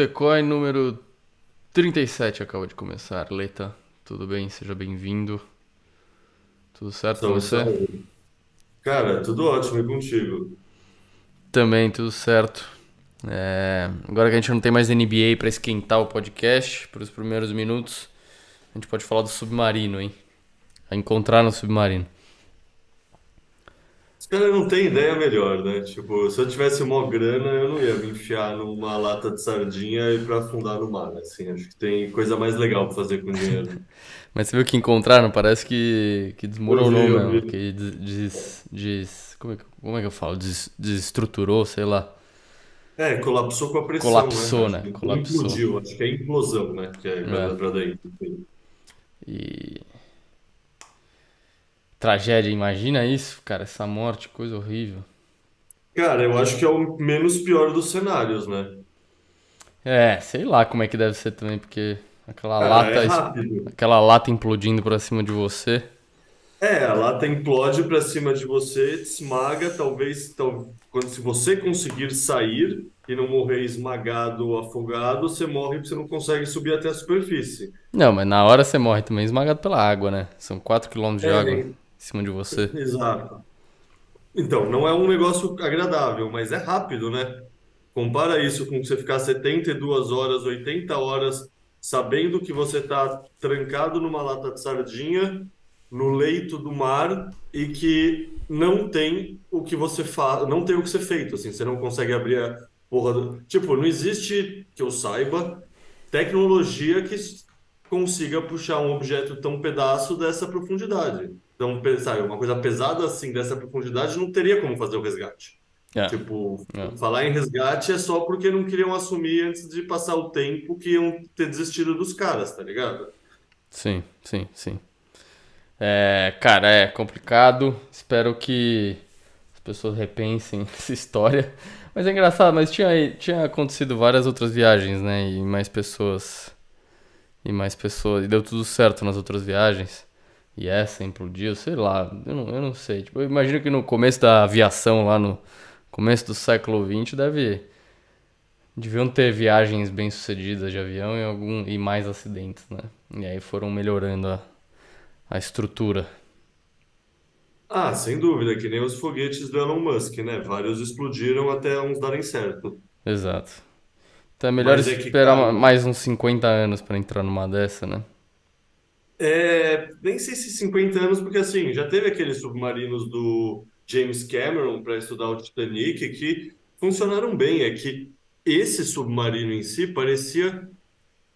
Botecoin número 37 acaba de começar. Leta, tudo bem? Seja bem-vindo. Tudo certo com você? Cara, tudo ótimo e contigo? Também, tudo certo. É, agora que a gente não tem mais NBA pra esquentar o podcast, para os primeiros minutos, a gente pode falar do submarino, hein? A encontrar no submarino. Os caras não têm ideia melhor, né? Tipo, se eu tivesse mó grana, eu não ia me enfiar numa lata de sardinha e pra afundar no mar, assim. Acho que tem coisa mais legal pra fazer com dinheiro. Mas você viu que encontraram? Parece que, que Eu desmoronou vi, eu mesmo. vi. Que des, des- des- como, é que, como é que eu falo? Des, desestruturou, sei lá. É, colapsou com a pressão, né? Colapsou, Acho né? que não Colapsou. implodiu, acho que é implosão, né? Que é pra, É. pra daí. enfim. E. Tragédia, imagina isso, cara, essa morte, coisa horrível. Cara, eu acho que é o menos pior dos cenários, né? É, sei lá como é que deve ser também, porque aquela Cara, é lata, es- rápido. aquela lata implodindo pra cima de você. É, a lata implode pra cima de você, te esmaga, talvez, tal, quando se você conseguir sair e não morrer esmagado ou afogado, você morre porque você não consegue subir até a superfície. Não, mas na hora você morre também esmagado pela água, né? São 4 quilômetros de água É, em cima de você. exato. Então, não é um negócio agradável, mas é rápido, né? Compara isso com você ficar 72 horas, 80 horas, sabendo que você está trancado numa lata de sardinha, no leito do mar, e que não tem o que você faz, não tem o que ser feito, assim, você não consegue abrir a porra do... Tipo, não existe, que eu saiba, tecnologia que consiga puxar um objeto tão pedaço dessa profundidade. Então, pensar, uma coisa pesada assim, dessa profundidade, não teria como fazer o resgate. É, Tipo, é. falar em resgate é só porque não queriam assumir antes de passar o tempo que iam ter desistido dos caras, tá ligado? Sim, sim, sim. É, cara, é complicado. Espero que as pessoas repensem essa história. Mas é engraçado, mas tinha, tinha acontecido várias outras viagens, né? E mais pessoas. E mais pessoas. E deu tudo certo nas outras viagens. E essa implodiu, sei lá. Eu não, eu não sei. Tipo, eu imagino que no começo da aviação, lá no começo do século XX, deve. Deviam ter viagens bem-sucedidas de avião e, algum, e mais acidentes, né? E aí foram melhorando a, a estrutura. Ah, sem dúvida, que nem os foguetes do Elon Musk, né? Vários explodiram até uns darem certo. Exato. Então é melhor Mas é que, esperar ma- cara, mais uns 50 anos pra entrar numa dessa, né? É, nem sei se 50 anos, porque assim, já teve aqueles submarinos do James Cameron para estudar o Titanic que funcionaram bem. É que esse submarino em si parecia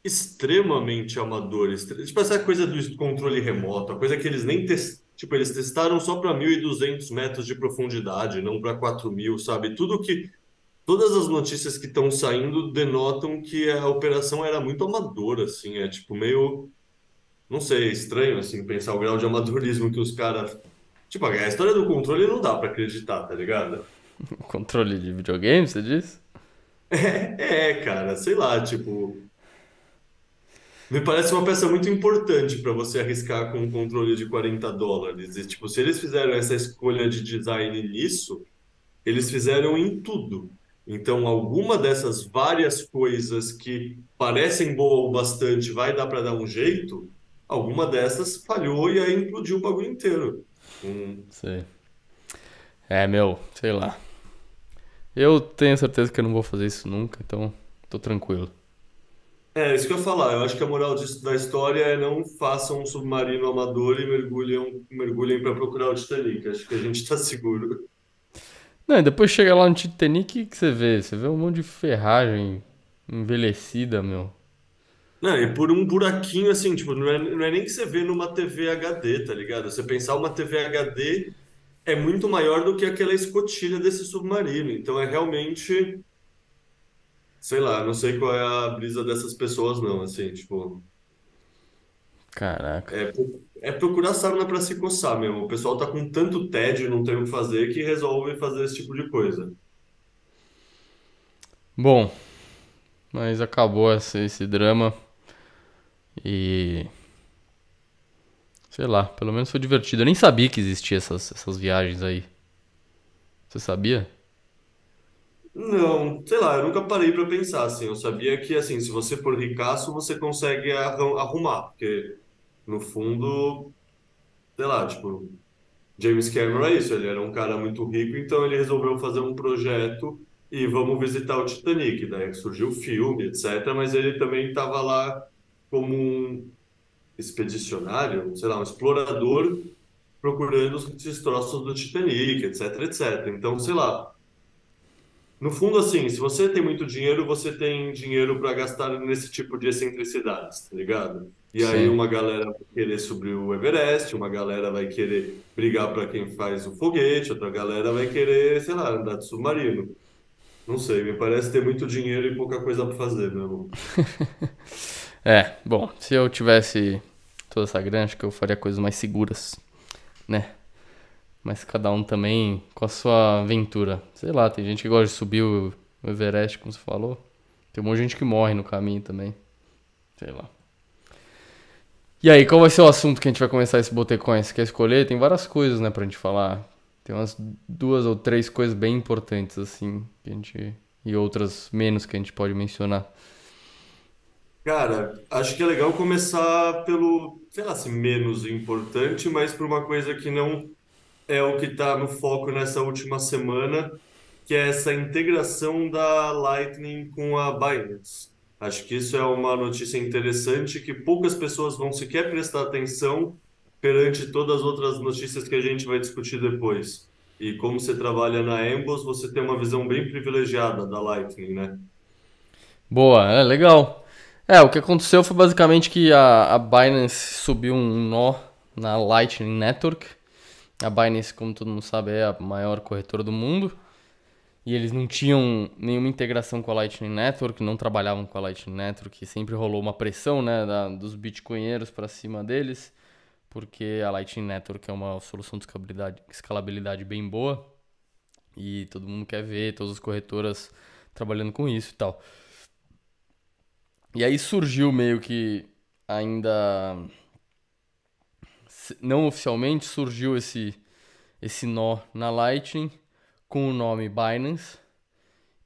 extremamente amador. extre- Tipo, essa coisa do controle remoto, a coisa que eles nem tes... tipo, eles testaram só para 1.200 metros de profundidade, não para 4.000, sabe? Tudo que todas as notícias que estão saindo denotam que a operação era muito amadora, assim, é tipo meio, não sei, é estranho assim pensar o grau de amadorismo que os caras Tipo, a história do controle não dá para acreditar, tá ligado? Controle de videogame, você diz? É, é, cara, sei lá, tipo, Me parece uma peça muito importante para você arriscar com um controle de 40 dólares. E, tipo, se eles fizeram essa escolha de design nisso, eles fizeram em tudo. Então, alguma dessas várias coisas que parecem boa o bastante vai dar para dar um jeito, alguma dessas falhou e aí implodiu o bagulho inteiro. Hum, Sei. É, meu, sei lá. Eu tenho certeza que eu não vou fazer isso nunca, então tô tranquilo. É, isso que eu ia falar. Eu acho que a moral disso- da história é não façam um submarino amador e mergulhem, mergulhem para procurar o Titanic. Acho que a gente está seguro. Não, e depois chega lá no Titanic, o que você vê? Você vê um monte de ferragem envelhecida, meu. Não, e por um buraquinho assim, tipo, não é, não é nem que você vê numa TV HD, tá ligado? Você pensar uma TV HD é muito maior do que aquela escotilha desse submarino. Então é realmente, sei lá, não sei qual é a brisa dessas pessoas, não, assim, tipo, Caraca. é, é procurar sarna pra se coçar mesmo. O pessoal tá com tanto tédio, não tem o que fazer, que resolve fazer esse tipo de coisa. Bom, mas acabou esse, esse drama e. Sei lá, pelo menos foi divertido. Eu nem sabia que existia essas, essas viagens aí. Você sabia? Não, sei lá, eu nunca parei para pensar assim. Eu sabia que assim, se você for ricaço, você consegue arru- arrumar, porque no fundo, sei lá, tipo, James Cameron é isso, ele era um cara muito rico, então ele resolveu fazer um projeto e vamos visitar o Titanic. Daí surgiu o filme, etc. Mas ele também estava lá como um expedicionário, sei lá, um explorador procurando os destroços do Titanic, etc, etc. Então, sei lá, no fundo, assim, se você tem muito dinheiro, você tem dinheiro para gastar nesse tipo de excentricidades, tá ligado? E aí Sim. uma galera vai querer subir o Everest, uma galera vai querer brigar para quem faz o foguete, outra galera vai querer, sei lá, andar de submarino. Não sei, me parece ter muito dinheiro e pouca coisa para fazer mesmo. É, bom, se eu tivesse toda essa grana, acho que eu faria coisas mais seguras, né? Mas cada um também com a sua aventura. Sei lá, tem gente que gosta de subir o Everest, como você falou. Tem um monte de gente que morre no caminho também. Sei lá. E aí, qual vai ser o assunto que a gente vai começar esse botecões? Você quer escolher? Tem várias coisas, né, pra gente falar. Tem umas duas ou três coisas bem importantes, assim, que a gente. E outras menos que a gente pode mencionar. Cara, acho que é legal começar pelo, sei lá, assim, menos importante, mas por uma coisa que não é o que está no foco nessa última semana, que é essa integração da Lightning com a Binance. Acho que isso é uma notícia interessante que poucas pessoas vão sequer prestar atenção perante todas as outras notícias que a gente vai discutir depois. E como você trabalha na Embos, você tem uma visão bem privilegiada da Lightning, né? Boa, é legal. É, o que aconteceu foi basicamente que a, a Binance subiu um nó na Lightning Network. A Binance, como todo mundo sabe, é a maior corretora do mundo. E eles não tinham nenhuma integração com a Lightning Network, não trabalhavam com a Lightning Network, sempre rolou uma pressão, né, da- dos bitcoinheiros para cima deles, porque a Lightning Network é uma solução de escalabilidade, escalabilidade bem boa, e todo mundo quer ver, todas as corretoras trabalhando com isso e tal. E aí surgiu meio que ainda não oficialmente surgiu esse esse nó na Lightning com o nome Binance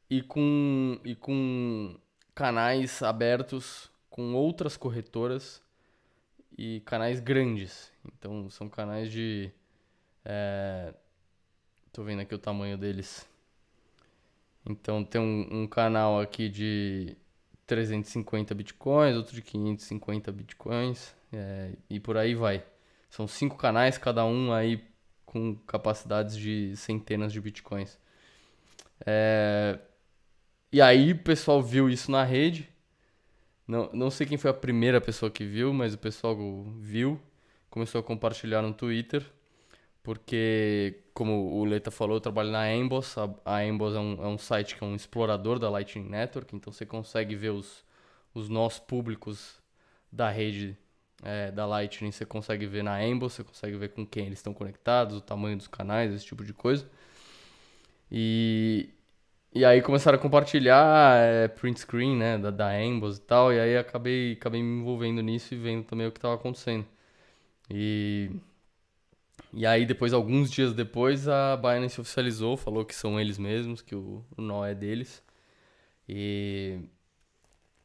e com e com canais abertos com outras corretoras e canais grandes. Então são canais de é, tô vendo aqui o tamanho deles. Então tem um, um canal aqui de 350 bitcoins, outro de 550 bitcoins, é, e por aí vai. São cinco canais, cada um aí com capacidades de centenas de bitcoins. É, e aí o pessoal viu isso na rede. Não, não sei quem foi a primeira pessoa que viu, mas o pessoal viu, começou a compartilhar no Twitter. Porque, como o Leta falou, eu trabalho na Embos. A, a Embos é um, é um site que é um explorador da Lightning Network, então você consegue ver os, os nós públicos da rede é, da Lightning. Você consegue ver na Embos, você consegue ver com quem eles estão conectados, o tamanho dos canais, esse tipo de coisa. E, e aí começaram a compartilhar é, print screen, né, da, da Embos e tal, e aí acabei, acabei me envolvendo nisso e vendo também o que estava acontecendo. E e aí, depois, alguns dias depois, a Binance oficializou, falou que são eles mesmos, que o, o nó é deles. E,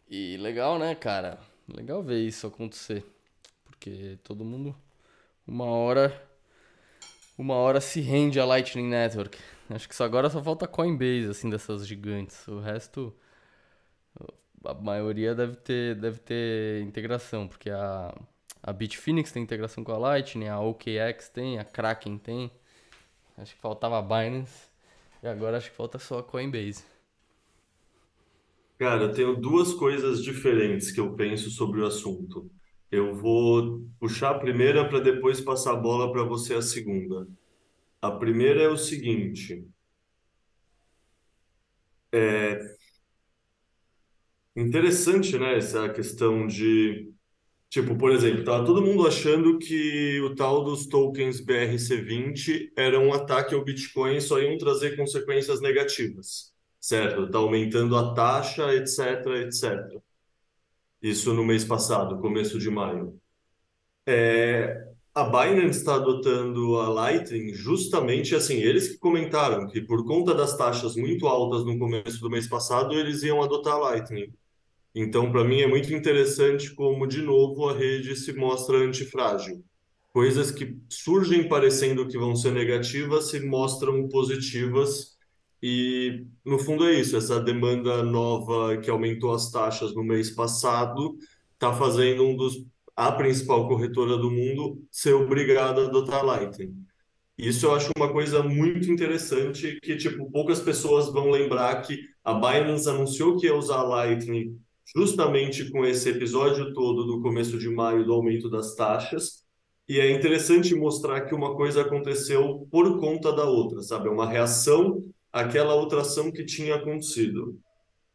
e legal, né, cara? Legal ver isso acontecer. Porque todo mundo, uma hora, uma hora se rende a Lightning Network. Acho que isso agora só falta Coinbase, assim, dessas gigantes. O resto, a maioria deve ter, deve ter integração, porque a, a Bitfinex tem integração com a Lightning, a OKX tem, a Kraken tem. Acho que faltava a Binance. E agora acho que falta só a Coinbase. Cara, eu tenho duas coisas diferentes que eu penso sobre o assunto. Eu vou puxar a primeira para depois passar a bola para você a segunda. A primeira é o seguinte, é interessante, né, essa questão de, tipo, por exemplo, tava todo mundo achando que o tal dos tokens BRC20 era um ataque ao Bitcoin e só iam trazer consequências negativas, certo? Tá aumentando a taxa, etc, etc. Isso no mês passado, começo de maio. a Binance está adotando a Lightning justamente assim, eles que comentaram que por conta das taxas muito altas no começo do mês passado, eles iam adotar a Lightning. Então, para mim é muito interessante como, de novo, a rede se mostra antifrágil. Coisas que surgem parecendo que vão ser negativas se mostram positivas e, no fundo, é isso. Essa demanda nova que aumentou as taxas no mês passado está fazendo um dos a principal corretora do mundo ser obrigada a adotar Lightning. Isso eu acho uma coisa muito interessante que, tipo, poucas pessoas vão lembrar que a Binance anunciou que ia usar Lightning justamente com esse episódio todo do começo de maio do aumento das taxas. E é interessante mostrar que uma coisa aconteceu por conta da outra, sabe? É uma reação àquela outra ação que tinha acontecido.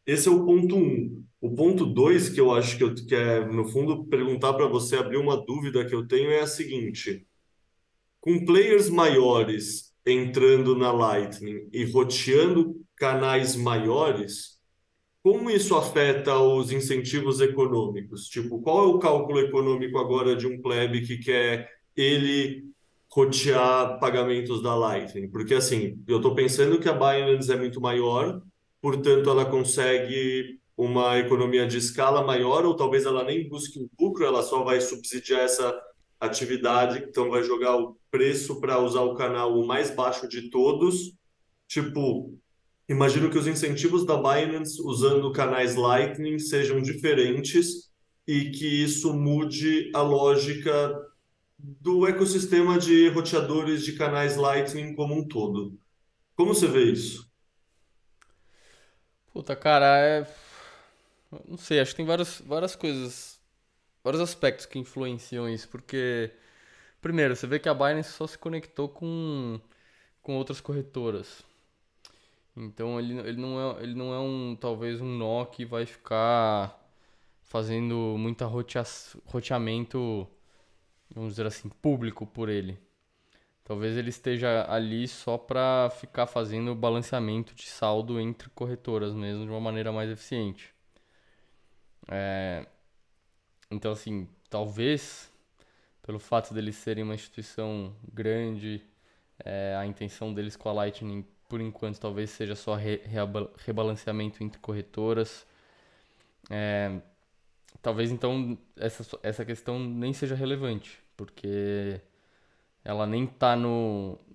Esse é o ponto um. O ponto dois que eu acho que eu quero, no fundo, perguntar para você, abrir uma dúvida que eu tenho é a seguinte: com players maiores entrando na Lightning e roteando canais maiores, como isso afeta os incentivos econômicos? Tipo, qual é o cálculo econômico agora de um plebe que quer ele rotear pagamentos da Lightning? Porque assim, eu estou pensando que a Binance é muito maior, portanto ela consegue uma economia de escala maior, ou talvez ela nem busque um lucro, ela só vai subsidiar essa atividade, então vai jogar o preço para usar o canal o mais baixo de todos. Tipo, imagino que os incentivos da Binance usando canais Lightning sejam diferentes e que isso mude a lógica do ecossistema de roteadores de canais Lightning como um todo. Como você vê isso? Puta, cara, é não sei, acho que tem várias, várias coisas, vários aspectos que influenciam isso, porque, primeiro, você vê que a Binance só se conectou com, com outras corretoras. Então ele, ele, não é, ele não é um, talvez um nó que vai ficar fazendo muita rotea, roteamento, vamos dizer assim, público por ele. Talvez ele esteja ali só para ficar fazendo balanceamento de saldo entre corretoras mesmo de uma maneira mais eficiente. É, então, assim, talvez pelo fato deles serem uma instituição grande, é, a intenção deles com a Lightning, por enquanto, talvez seja só re, rebalanceamento entre corretoras. É, talvez então essa, essa questão nem seja relevante, porque ela nem está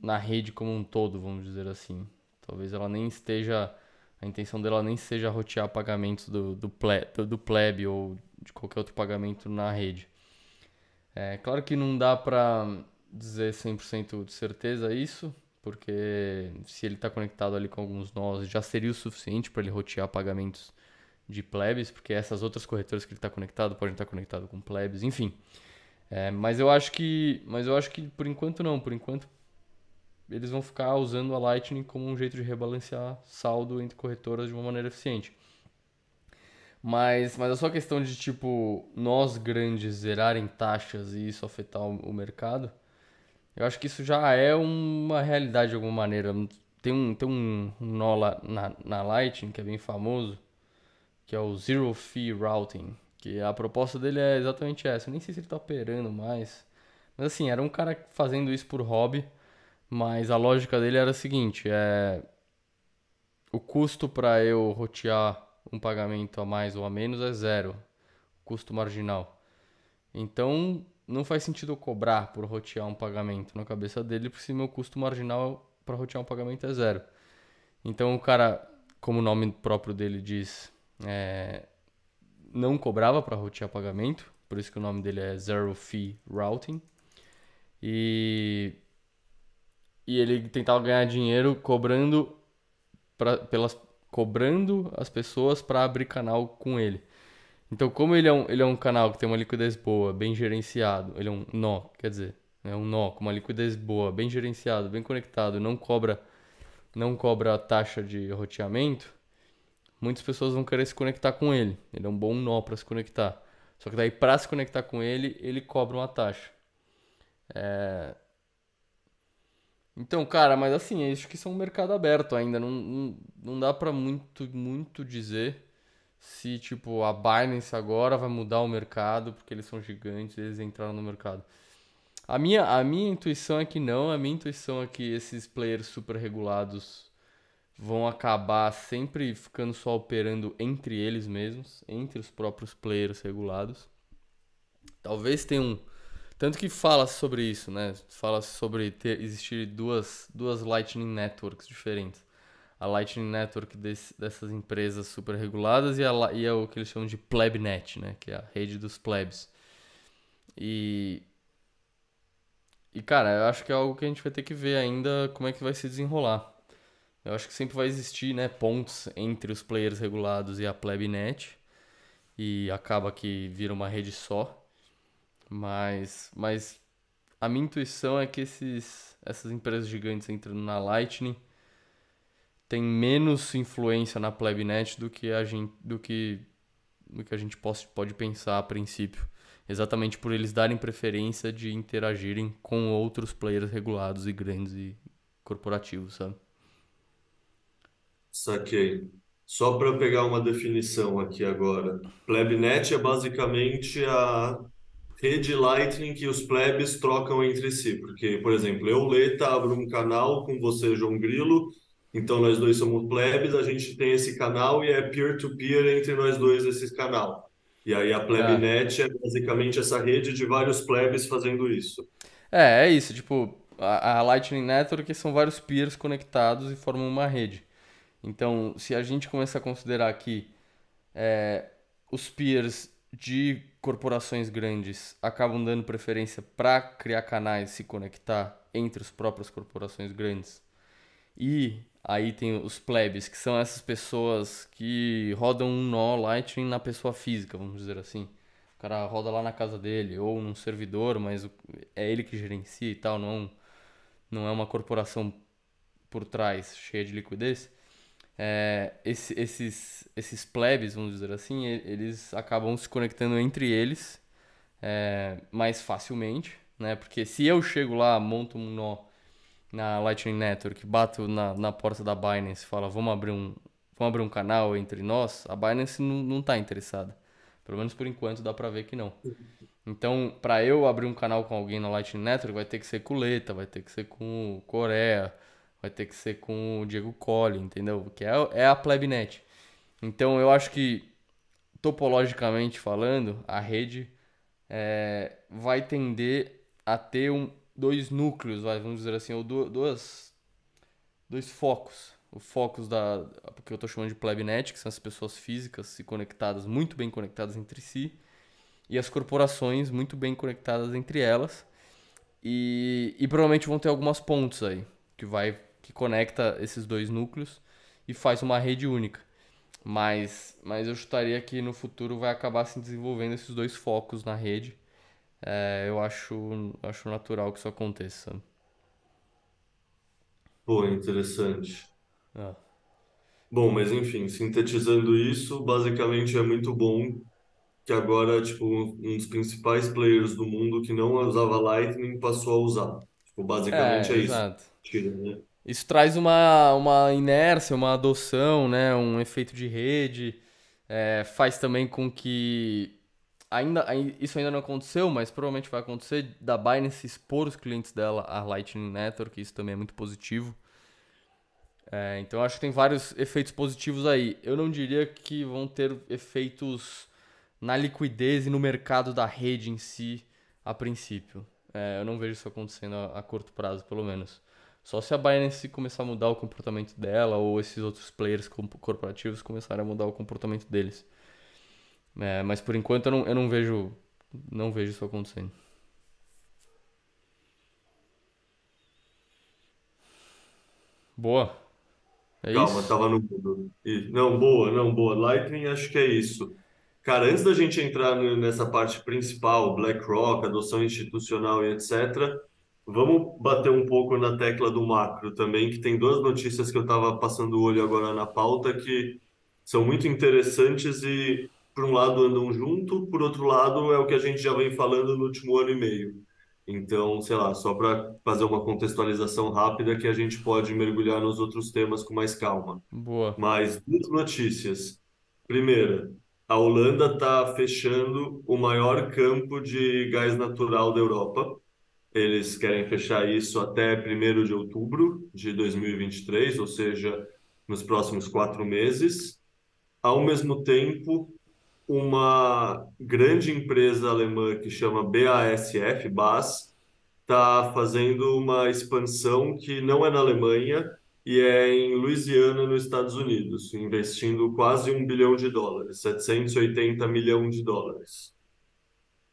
na rede como um todo, vamos dizer assim. Talvez ela nem esteja a intenção dela nem seja rotear pagamentos do, do, ple, do, do plebe ou de qualquer outro pagamento na rede. É claro que não dá para dizer 100% de certeza isso, porque se ele está conectado ali com alguns nós, já seria o suficiente para ele rotear pagamentos de plebes, porque essas outras corretoras que ele está conectado podem estar conectados com plebes, enfim. É, mas eu acho que, mas eu acho que por enquanto não, por enquanto eles vão ficar usando a Lightning como um jeito de rebalancear saldo entre corretoras de uma maneira eficiente. Mas, mas é só questão de, tipo, nós grandes zerarem taxas e isso afetar o, o mercado. Eu acho que isso já é uma realidade de alguma maneira. Tem um, tem um nó lá na, na Lightning que é bem famoso, que é o Zero Fee Routing. Que a proposta dele é exatamente essa. Eu nem sei se ele está operando mais. Mas assim, era um cara fazendo isso por hobby mas a lógica dele era a seguinte: é o custo para eu rotear um pagamento a mais ou a menos é zero, custo marginal. Então não faz sentido eu cobrar por rotear um pagamento na cabeça dele, porque meu custo marginal para rotear um pagamento é zero. Então o cara, como o nome próprio dele diz, é, não cobrava para rotear pagamento, por isso que o nome dele é Zero Fee Routing. E e ele tentava ganhar dinheiro cobrando pra, pelas cobrando as pessoas para abrir canal com ele. Então, como ele é, um, ele é um canal que tem uma liquidez boa, bem gerenciado, ele é um nó, quer dizer, é um nó com uma liquidez boa, bem gerenciado, bem conectado, não cobra não cobra taxa de roteamento, muitas pessoas vão querer se conectar com ele. Ele é um bom nó para se conectar. Só que daí para se conectar com ele, ele cobra uma taxa. É, então, cara, mas assim, que isso é um mercado aberto ainda. Não, não, não dá pra muito, muito dizer se, tipo, a Binance agora vai mudar o mercado, porque eles são gigantes, eles entraram no mercado. A minha, a minha intuição é que não, a minha intuição é que esses players super regulados vão acabar sempre ficando só operando entre eles mesmos, entre os próprios players regulados. Talvez tenha um. Tanto que fala sobre isso, né? Fala sobre ter, existir duas, duas Lightning Networks diferentes. A Lightning Network desse, dessas empresas super reguladas e, a, e é o que eles chamam de PlebNet, né? Que é a rede dos plebs. E e, cara, eu acho que é algo que a gente vai ter que ver ainda como é que vai se desenrolar. Eu acho que sempre vai existir, né, pontos entre os players regulados e a plebnet. E acaba que vira uma rede só. Mas, mas a minha intuição é que esses, essas empresas gigantes entrando na Lightning têm menos influência na plebnet do que a gente, do que, do que a gente pode, pode pensar a princípio exatamente por eles darem preferência de interagirem com outros players regulados e grandes e corporativos, sabe? Saquei. Só para pegar uma definição aqui agora. Plebnet é basicamente a rede Lightning que os plebes trocam entre si. Porque, por exemplo, eu, Leta, abro um canal com você, João Grilo, então nós dois somos plebes, a gente tem esse canal e é peer-to-peer entre nós dois esse canal. E aí a Plebnet é. é basicamente essa rede de vários plebes fazendo isso. É, é isso. Tipo, a, a Lightning Network são vários peers conectados e formam uma rede. Então, se a gente começar a considerar que é, os peers de corporações grandes acabam dando preferência para criar canais e se conectar entre as próprias corporações grandes e Aí tem os plebes, que são essas pessoas que rodam um nó Lightning na pessoa física, vamos dizer assim. O cara roda lá na casa dele, ou num servidor, mas é ele que gerencia e tal, não, não é uma corporação por trás cheia de liquidez. É, esse, esses, esses plebes, vamos dizer assim, eles acabam se conectando entre eles é, mais facilmente, né? Porque se eu chego lá, monto um nó na Lightning Network, bato na, na porta da Binance e falo, vamos abrir um, vamos abrir um canal entre nós, a Binance não, não tá interessada. Pelo menos por enquanto dá pra ver que não. Então, para eu abrir um canal com alguém na Lightning Network, vai ter que ser com o Leta, vai ter que ser com o Coreia, vai ter que ser com o Diego Colli, entendeu? Que é, é a Plebnet. Então, eu acho que, topologicamente falando, a rede é, vai tender a ter um, dois núcleos, vamos dizer assim, ou duas, dois focos. O focos da, porque eu estou chamando de plebnet, que são as pessoas físicas e conectadas, muito bem conectadas entre si, e as corporações muito bem conectadas entre elas. E, e provavelmente vão ter algumas pontes aí, que vai que conecta esses dois núcleos e faz uma rede única. Mas, mas eu chutaria que no futuro vai acabar se desenvolvendo esses dois focos na rede é, eu acho, acho natural que isso aconteça. Pô, interessante. Ah. Bom, mas enfim, sintetizando isso, basicamente é muito bom que agora, tipo, um dos principais players do mundo que não usava Lightning passou a usar. Tipo, basicamente é, é isso. Tira, né? Isso traz uma, uma inércia, uma adoção, né? um efeito de rede. É, faz também com que ainda, isso ainda não aconteceu, mas provavelmente vai acontecer, da Binance expor os clientes dela à Lightning Network, isso também é muito positivo. É, então acho que tem vários efeitos positivos aí. Eu não diria que vão ter efeitos na liquidez e no mercado da rede em si a princípio. É, eu não vejo isso acontecendo a, a, curto prazo, pelo menos. Só se a Binance começar a mudar o comportamento dela ou esses outros players corporativos começarem a mudar o comportamento deles. É, mas por enquanto eu não, eu não vejo não vejo isso acontecendo. Boa. É Calma, isso? tava no mundo. Não, boa, não, boa. Lightning, acho que é isso. Cara, antes da gente entrar nessa parte principal, BlackRock, adoção institucional e etc., vamos bater um pouco na tecla do macro também, que tem duas notícias que eu estava passando o olho agora na pauta que são muito interessantes e por um lado andam junto, por outro lado é o que a gente já vem falando no último ano e meio. Então, sei lá, só para fazer uma contextualização rápida que a gente pode mergulhar nos outros temas com mais calma. Boa. Mas duas notícias. Primeira, a Holanda está fechando o maior campo de gás natural da Europa. Eles querem fechar isso até 1 de outubro de 2023, ou seja, nos próximos quatro meses. Ao mesmo tempo, uma grande empresa alemã que chama BASF, BAS, está fazendo uma expansão que não é na Alemanha e é em Louisiana, nos Estados Unidos, investindo quase um bilhão de dólares, 780 milhões de dólares.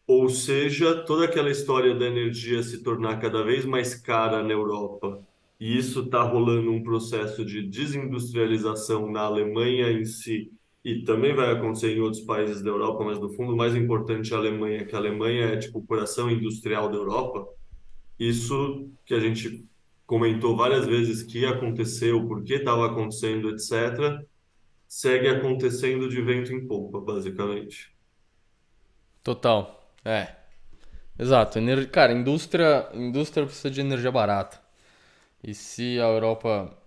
Ou seja, toda aquela história da energia se tornar cada vez mais cara na Europa, e isso está rolando um processo de desindustrialização na Alemanha em si, e também vai acontecer em outros países da Europa, mas no fundo o mais importante é a Alemanha, que a Alemanha é tipo o coração industrial da Europa. Isso que a gente comentou várias vezes que aconteceu, por que estava acontecendo, etc., segue acontecendo de vento em polpa, basicamente. Total. É. Exato. Ener... Cara, indústria, indústria precisa de energia barata. E se a Europa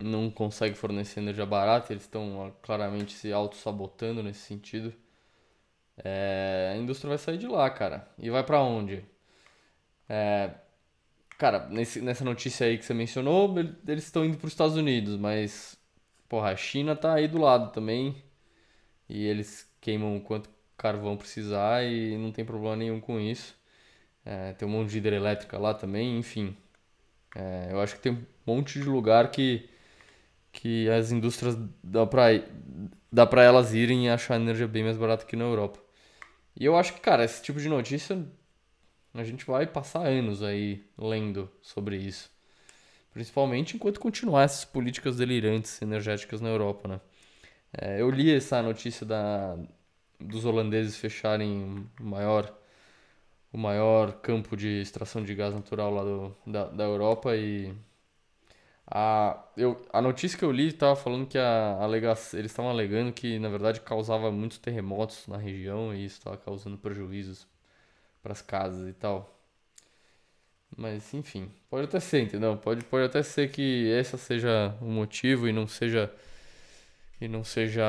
não consegue fornecer energia barata, eles estão claramente se auto-sabotando nesse sentido. É... a indústria vai sair de lá, cara. E vai para onde? É... Cara, nesse, nessa notícia aí que você mencionou, eles estão indo para os Estados Unidos, mas, porra, a China tá aí do lado também. E eles queimam quanto carvão precisar e não tem problema nenhum com isso. É, tem um monte de hidrelétrica lá também, enfim. É, eu acho que tem um monte de lugar que, que as indústrias dá pra, dá pra elas irem e achar energia bem mais barata que na Europa. E eu acho que, cara, esse tipo de notícia a gente vai passar anos aí lendo sobre isso. Principalmente enquanto continuar essas políticas delirantes energéticas na Europa, né? É, eu li essa notícia da, dos holandeses fecharem o maior, o maior campo de extração de gás natural lá do, da, da Europa e a, eu, a notícia que eu li estava falando que a, alega, eles estavam alegando que na verdade causava muitos terremotos na região e isso estava causando prejuízos para as casas e tal. Mas enfim, pode até ser, entendeu? Pode, pode até ser que essa seja o motivo e não seja e não seja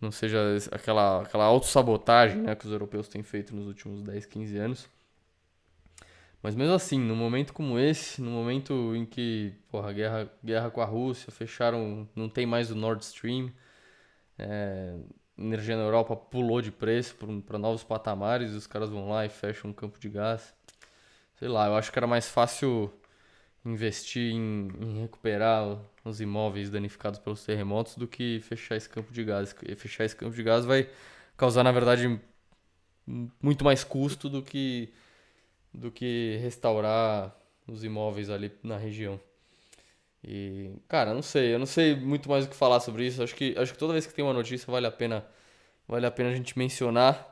não seja aquela, aquela autossabotagem né, que os europeus têm feito nos últimos 10, 15 anos. Mas mesmo assim, num momento como esse, no momento em que, porra, guerra, guerra com a Rússia, fecharam, não tem mais o Nord Stream, é, energia na Europa pulou de preço para novos patamares, os caras vão lá e fecham um campo de gás. Sei lá, eu acho que era mais fácil investir em, em, recuperar os imóveis danificados pelos terremotos do que fechar esse campo de gás. E fechar esse campo de gás vai causar, na verdade, muito mais custo do que, do que restaurar os imóveis ali na região. E, cara, não sei, eu não sei muito mais o que falar sobre isso. Acho que, acho que toda vez que tem uma notícia vale a pena, vale a pena a gente mencionar.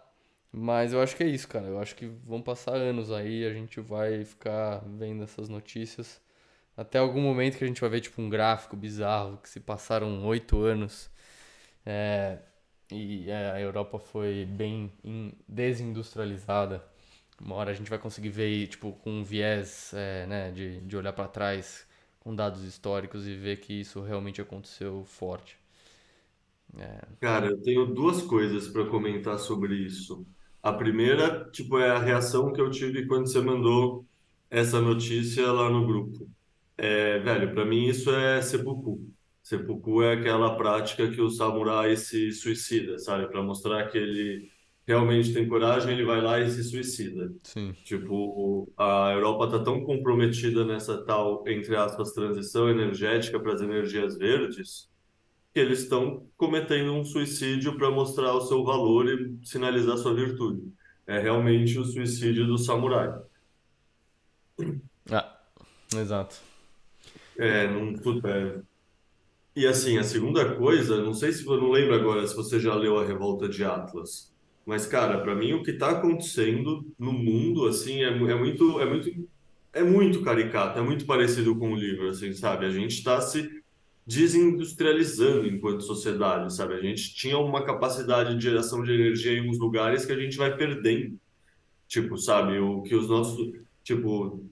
Mas eu acho que é isso, cara. Eu acho que vão passar anos aí, a gente vai ficar vendo essas notícias. Até algum momento que a gente vai ver, tipo, um gráfico bizarro, que se passaram oito anos. É, e é, a Europa foi bem desindustrializada. Uma hora a gente vai conseguir ver, tipo, com um viés é, né, de, de olhar para trás, com dados históricos e ver que isso realmente aconteceu forte. É. Cara, eu tenho duas coisas para comentar sobre isso. A primeira, tipo, é a reação que eu tive quando você mandou essa notícia lá no grupo. É, velho, para mim isso é seppuku. Seppuku é aquela prática que o samurai se suicida, sabe? Para mostrar que ele realmente tem coragem, ele vai lá e se suicida. Sim. Tipo, a Europa tá tão comprometida nessa tal, entre aspas, transição energética para as energias verdes, que eles estão cometendo um suicídio para mostrar o seu valor e sinalizar sua virtude. É realmente o suicídio do samurai. Ah, exato. É, não, é. E assim, a segunda coisa, não sei se eu não lembro agora se você já leu A Revolta de Atlas, mas cara, para mim o que está acontecendo no mundo assim é, é muito é muito é muito caricato, é muito parecido com o livro, assim, sabe? A gente está se desindustrializando enquanto sociedade, sabe? A gente tinha uma capacidade de geração de energia em uns lugares que a gente vai perdendo. Tipo, sabe, o que os nossos, tipo,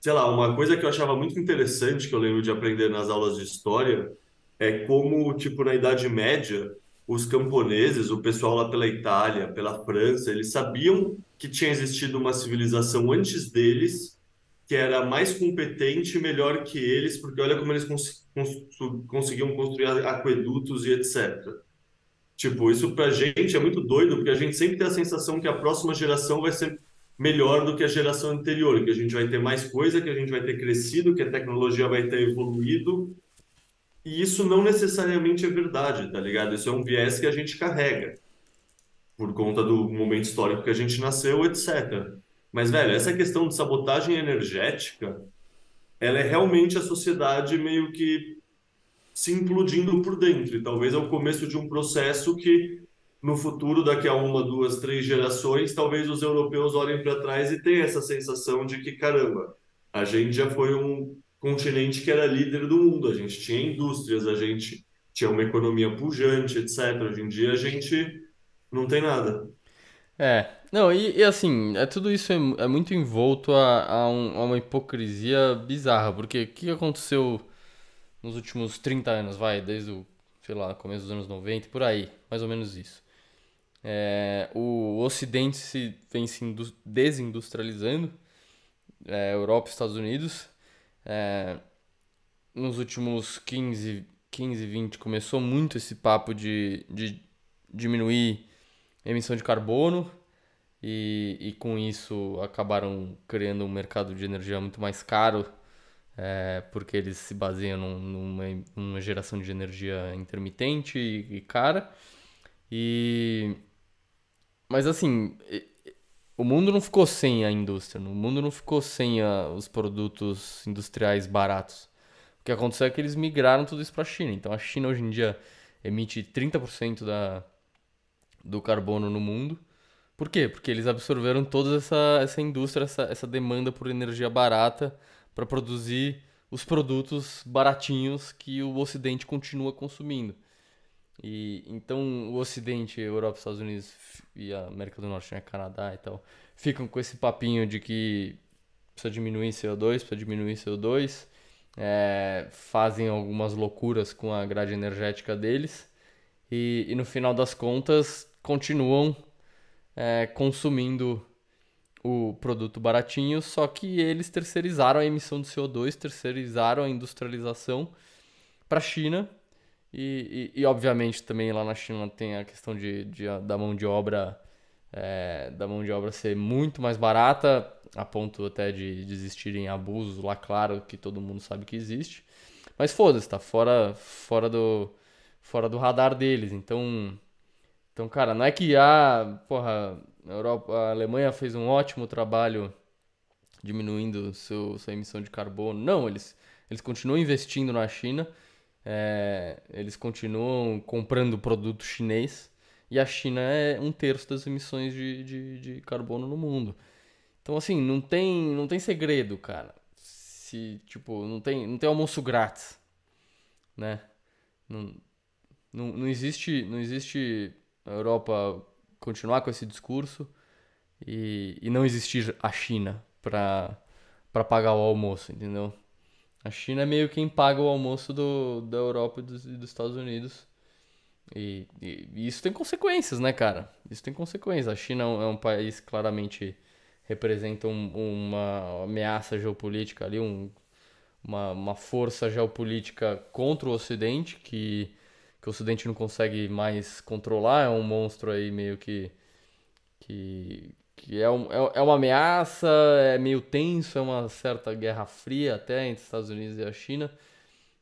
sei lá, uma coisa que eu achava muito interessante que eu lembro de aprender nas aulas de história é como, tipo, na Idade Média, os camponeses, o pessoal lá pela Itália, pela França, eles sabiam que tinha existido uma civilização antes deles que era mais competente e melhor que eles, porque olha como eles cons cons conseguiam construir aquedutos e etc. Tipo, isso pra gente é muito doido, porque a gente sempre tem a sensação que a próxima geração vai ser melhor do que a geração anterior, que a gente vai ter mais coisa, que a gente vai ter crescido, que a tecnologia vai ter evoluído. E isso não necessariamente é verdade, tá ligado? Isso é um viés que a gente carrega por conta do momento histórico que a gente nasceu, etc. Mas, velho, essa questão de sabotagem energética, ela é realmente a sociedade meio que se implodindo por dentro. E talvez é o começo de um processo que, no futuro, daqui a uma, duas, três gerações, talvez os europeus olhem para trás e tenham essa sensação de que, caramba, a gente já foi um continente que era líder do mundo, a gente tinha indústrias, a gente tinha uma economia pujante, etc. Hoje em dia a gente não tem nada. É, não, e, e assim, é, tudo isso é, é muito envolto a, a, um- a uma hipocrisia bizarra, porque o que aconteceu nos últimos 30 anos, vai, desde o, sei lá, começo dos anos 90, por aí, mais ou menos isso. É, o Ocidente se, vem se indu- desindustrializando, é, Europa e Estados Unidos. É, nos últimos 15, 15, 20 começou muito esse papo de, de diminuir emissão de carbono e, e com isso acabaram criando um mercado de energia muito mais caro, é, porque eles se baseiam num- numa, numa geração de energia intermitente e, e cara. E, mas assim, o mundo não ficou sem a indústria, o mundo não ficou sem a- os produtos industriais baratos. O que aconteceu é que eles migraram tudo isso para a China. Então a China hoje em dia emite 30% da, do carbono no mundo. Por quê? Porque eles absorveram toda essa, essa indústria, essa, essa demanda por energia barata para produzir os produtos baratinhos que o Ocidente continua consumindo. E então o Ocidente, Europa, Estados Unidos e a América do Norte, né, Canadá e tal, ficam com esse papinho de que precisa diminuir CO2, precisa diminuir CO2, é, fazem algumas loucuras com a grade energética deles e, e no final das contas continuam é, consumindo o produto baratinho, só que eles terceirizaram a emissão de CO2, terceirizaram a industrialização para a China e, e, e, obviamente também lá na China tem a questão de, de da mão de obra é, da mão de obra ser muito mais barata, a ponto até de, de existirem abusos lá, claro que todo mundo sabe que existe. Mas foda-se, tá fora, fora, do, fora do radar deles. Então, então, cara, não é que ah, porra, a, Europa, a Alemanha fez um ótimo trabalho diminuindo seu, sua emissão de carbono. Não, eles, eles continuam investindo na China, é, eles continuam comprando produto chinês e a China é um terço das emissões de, de, de carbono no mundo. Então, assim, não tem, não tem segredo, cara. Se, tipo, não tem, não tem almoço grátis, né? Não, não, não existe, não existe a Europa continuar com esse discurso e, e não existir a China para pagar o almoço, entendeu? A China é meio quem paga o almoço do, da Europa e dos, dos Estados Unidos. E, e, e isso tem consequências, né, cara? Isso tem consequências. A China é um, é um país que claramente representa um, uma ameaça geopolítica ali, um, uma, uma força geopolítica contra o Ocidente, que, que o Ocidente não consegue mais controlar, é um monstro aí meio que. que, que é, um, é, é uma ameaça, é meio tenso, é uma certa guerra fria até entre os Estados Unidos e a China.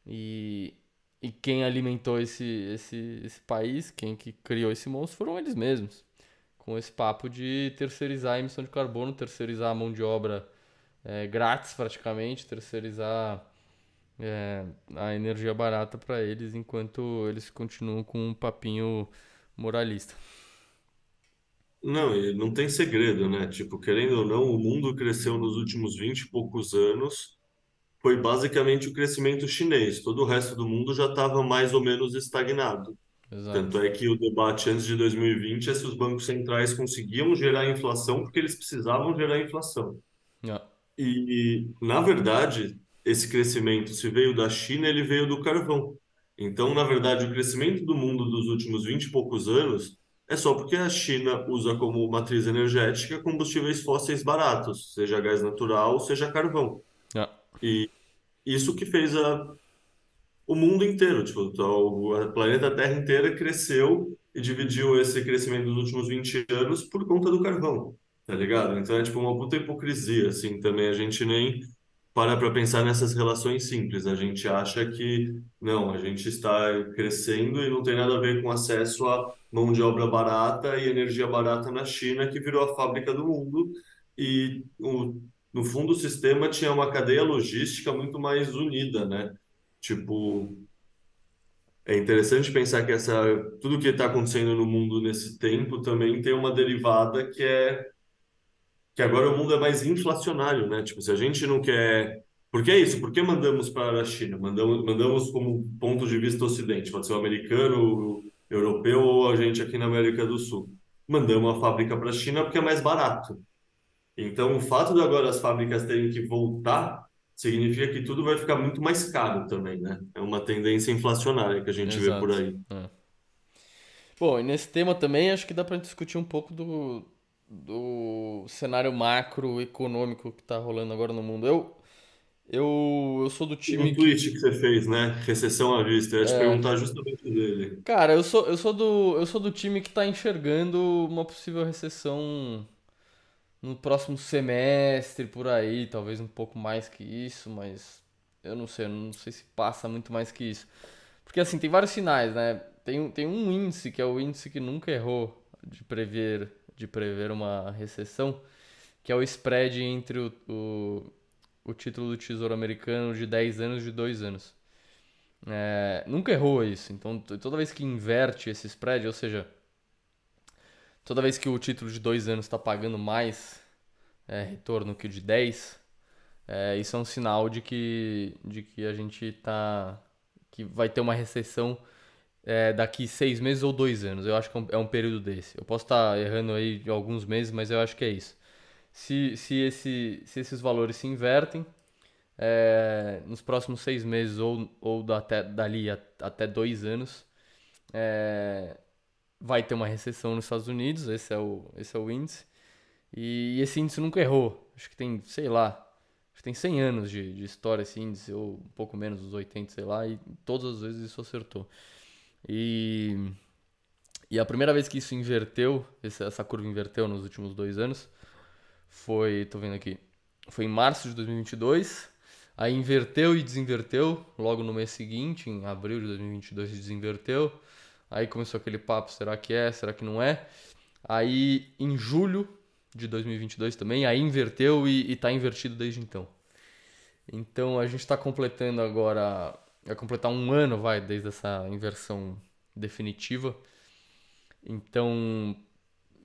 E, e quem alimentou esse, esse, esse país, quem que criou esse monstro, foram eles mesmos. Com esse papo de terceirizar a emissão de carbono, terceirizar a mão de obra é, grátis praticamente, terceirizar é, a energia barata para eles, enquanto eles continuam com um papinho moralista. Não, e não tem segredo, né? Tipo, querendo ou não, o mundo cresceu nos últimos 20 e poucos anos, foi basicamente o crescimento chinês. Todo o resto do mundo já estava mais ou menos estagnado. Exato. Tanto é que o debate antes de 2020 é se os bancos centrais conseguiam gerar inflação porque eles precisavam gerar inflação. Yeah. E, na verdade, esse crescimento, se veio da China, ele veio do carvão. Então, na verdade, o crescimento do mundo dos últimos 20 e poucos anos é só porque a China usa como matriz energética combustíveis fósseis baratos, seja gás natural, seja carvão. Ah, E isso que fez a, o mundo inteiro, tipo, então, o planeta Terra inteira cresceu e dividiu esse crescimento dos últimos 20 anos por conta do carvão, tá ligado? Então é tipo uma puta hipocrisia, assim, também a gente nem para para pensar nessas relações simples. A gente acha que não, a gente está crescendo e não tem nada a ver com acesso a mão de obra barata e energia barata na China, que virou a fábrica do mundo. E o, no fundo o sistema tinha uma cadeia logística muito mais unida, né? Tipo, é interessante pensar que essa, tudo que está acontecendo no mundo nesse tempo também tem uma derivada que é que agora o mundo é mais inflacionário, né? Tipo, se a gente não quer. Por que é isso? Por que mandamos para a China? Mandamos, mandamos como ponto de vista ocidente, pode ser o americano, o europeu ou a gente aqui na América do Sul. Mandamos a fábrica para a China porque é mais barato. Então, o fato de agora as fábricas terem que voltar significa que tudo vai ficar muito mais caro também, né? É uma tendência inflacionária que a gente vê por exato. aí. É. Bom, e nesse tema também acho que dá pra discutir um pouco do, do cenário macroeconômico que tá rolando agora no mundo. Eu, eu, eu sou do time Um tweet que você fez, né? Recessão à vista. Eu ia te é, perguntar justamente dele. cara, eu sou, eu sou do, eu sou do time que tá enxergando uma possível recessão no próximo semestre, por aí, talvez um pouco mais que isso, mas eu não sei, eu não sei se passa muito mais que isso. Porque assim, tem vários sinais, né? Tem, um- tem um índice, que é o índice que nunca errou de prever, de prever uma recessão, que é o spread entre o, o, o título do Tesouro Americano de 10 anos e de 2 anos. É, nunca errou isso. Então, toda vez que inverte esse spread, ou seja, toda vez que o título de 2 anos está pagando mais é, retorno que o de 10, é, isso é um sinal de que, de que a gente tá, que vai ter uma recessão é, daqui seis meses ou dois anos. Eu acho que é um, é período desse. Eu posso estar errando aí de alguns meses, mas eu acho que é isso. Se, se, esse, se esses valores se invertem, é, nos próximos seis meses ou, ou até, dali a- até dois anos, é, vai ter uma recessão nos Estados Unidos, esse é o, esse é o índice. E esse índice nunca errou. Acho que tem, sei lá, tem 100 anos de, de história esse índice, ou um pouco menos, uns 80, sei lá, e todas as vezes isso acertou. E, e a primeira vez que isso inverteu, essa curva inverteu nos últimos dois anos, foi, tô vendo aqui, foi em março de 2022, aí inverteu e desinverteu, logo no mês seguinte, em abril de 2022 desinverteu, aí começou aquele papo, será que é, será que não é? Aí em julho de 2022 também, aí inverteu e, e tá invertido desde então. Então a gente está completando agora, vai completar um ano, vai, desde essa inversão definitiva. Então,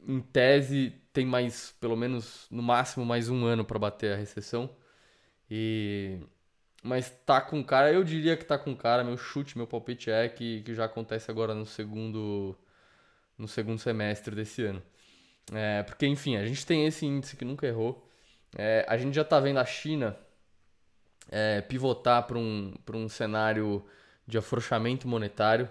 em tese, tem mais, pelo menos, no máximo, mais um ano para bater a recessão. E... Mas tá com cara, eu diria que tá com cara, meu chute, meu palpite é que, que já acontece agora no segundo, no segundo semestre desse ano. É, porque, enfim, a gente tem esse índice que nunca errou. É, a gente já tá vendo a China é, pivotar para um, um cenário de afrouxamento monetário,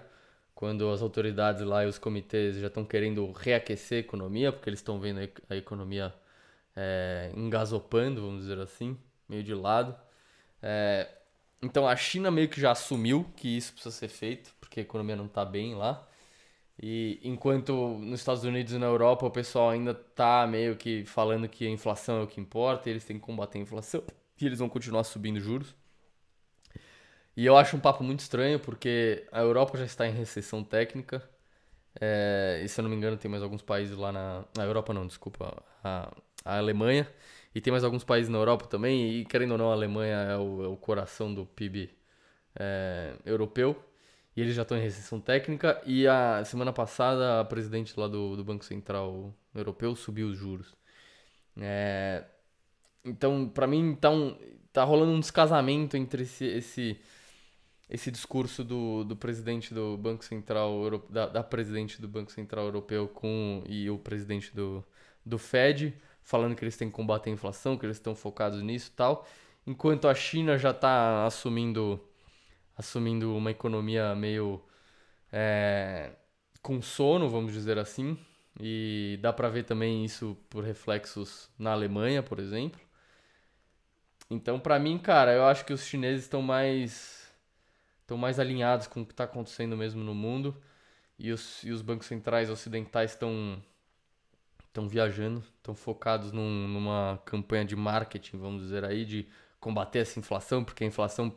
quando as autoridades lá e os comitês já estão querendo reaquecer a economia, porque eles estão vendo a economia é, engasopando, vamos dizer assim, meio de lado. É, então a China meio que já assumiu que isso precisa ser feito, porque a economia não está bem lá. E enquanto nos Estados Unidos e na Europa o pessoal ainda tá meio que falando que a inflação é o que importa, e eles têm que combater a inflação, e eles vão continuar subindo juros. E eu acho um papo muito estranho, porque a Europa já está em recessão técnica, é, e se eu não me engano tem mais alguns países lá na... Na Europa não, desculpa, a, a Alemanha, e tem mais alguns países na Europa também, e querendo ou não a Alemanha é o, é o coração do PIB é, europeu, e eles já estão em recessão técnica. E a semana passada, a presidente lá do, do Banco Central Europeu subiu os juros. É, então, pra mim, um, tá rolando um descasamento entre esse, esse, esse discurso do, do presidente do Banco Central Euro- da, da presidente do Banco Central Europeu com e o presidente do, do Fed, falando que eles têm que combater a inflação, que eles estão focados nisso e tal, enquanto a China já está assumindo assumindo uma economia meio é, com sono, vamos dizer assim. E dá para ver também isso por reflexos na Alemanha, por exemplo. Então, para mim, cara, eu acho que os chineses estão mais estão mais alinhados com o que está acontecendo mesmo no mundo e os, e os bancos centrais ocidentais estão estão viajando, estão focados num, numa campanha de marketing, vamos dizer aí, de combater essa inflação, porque a inflação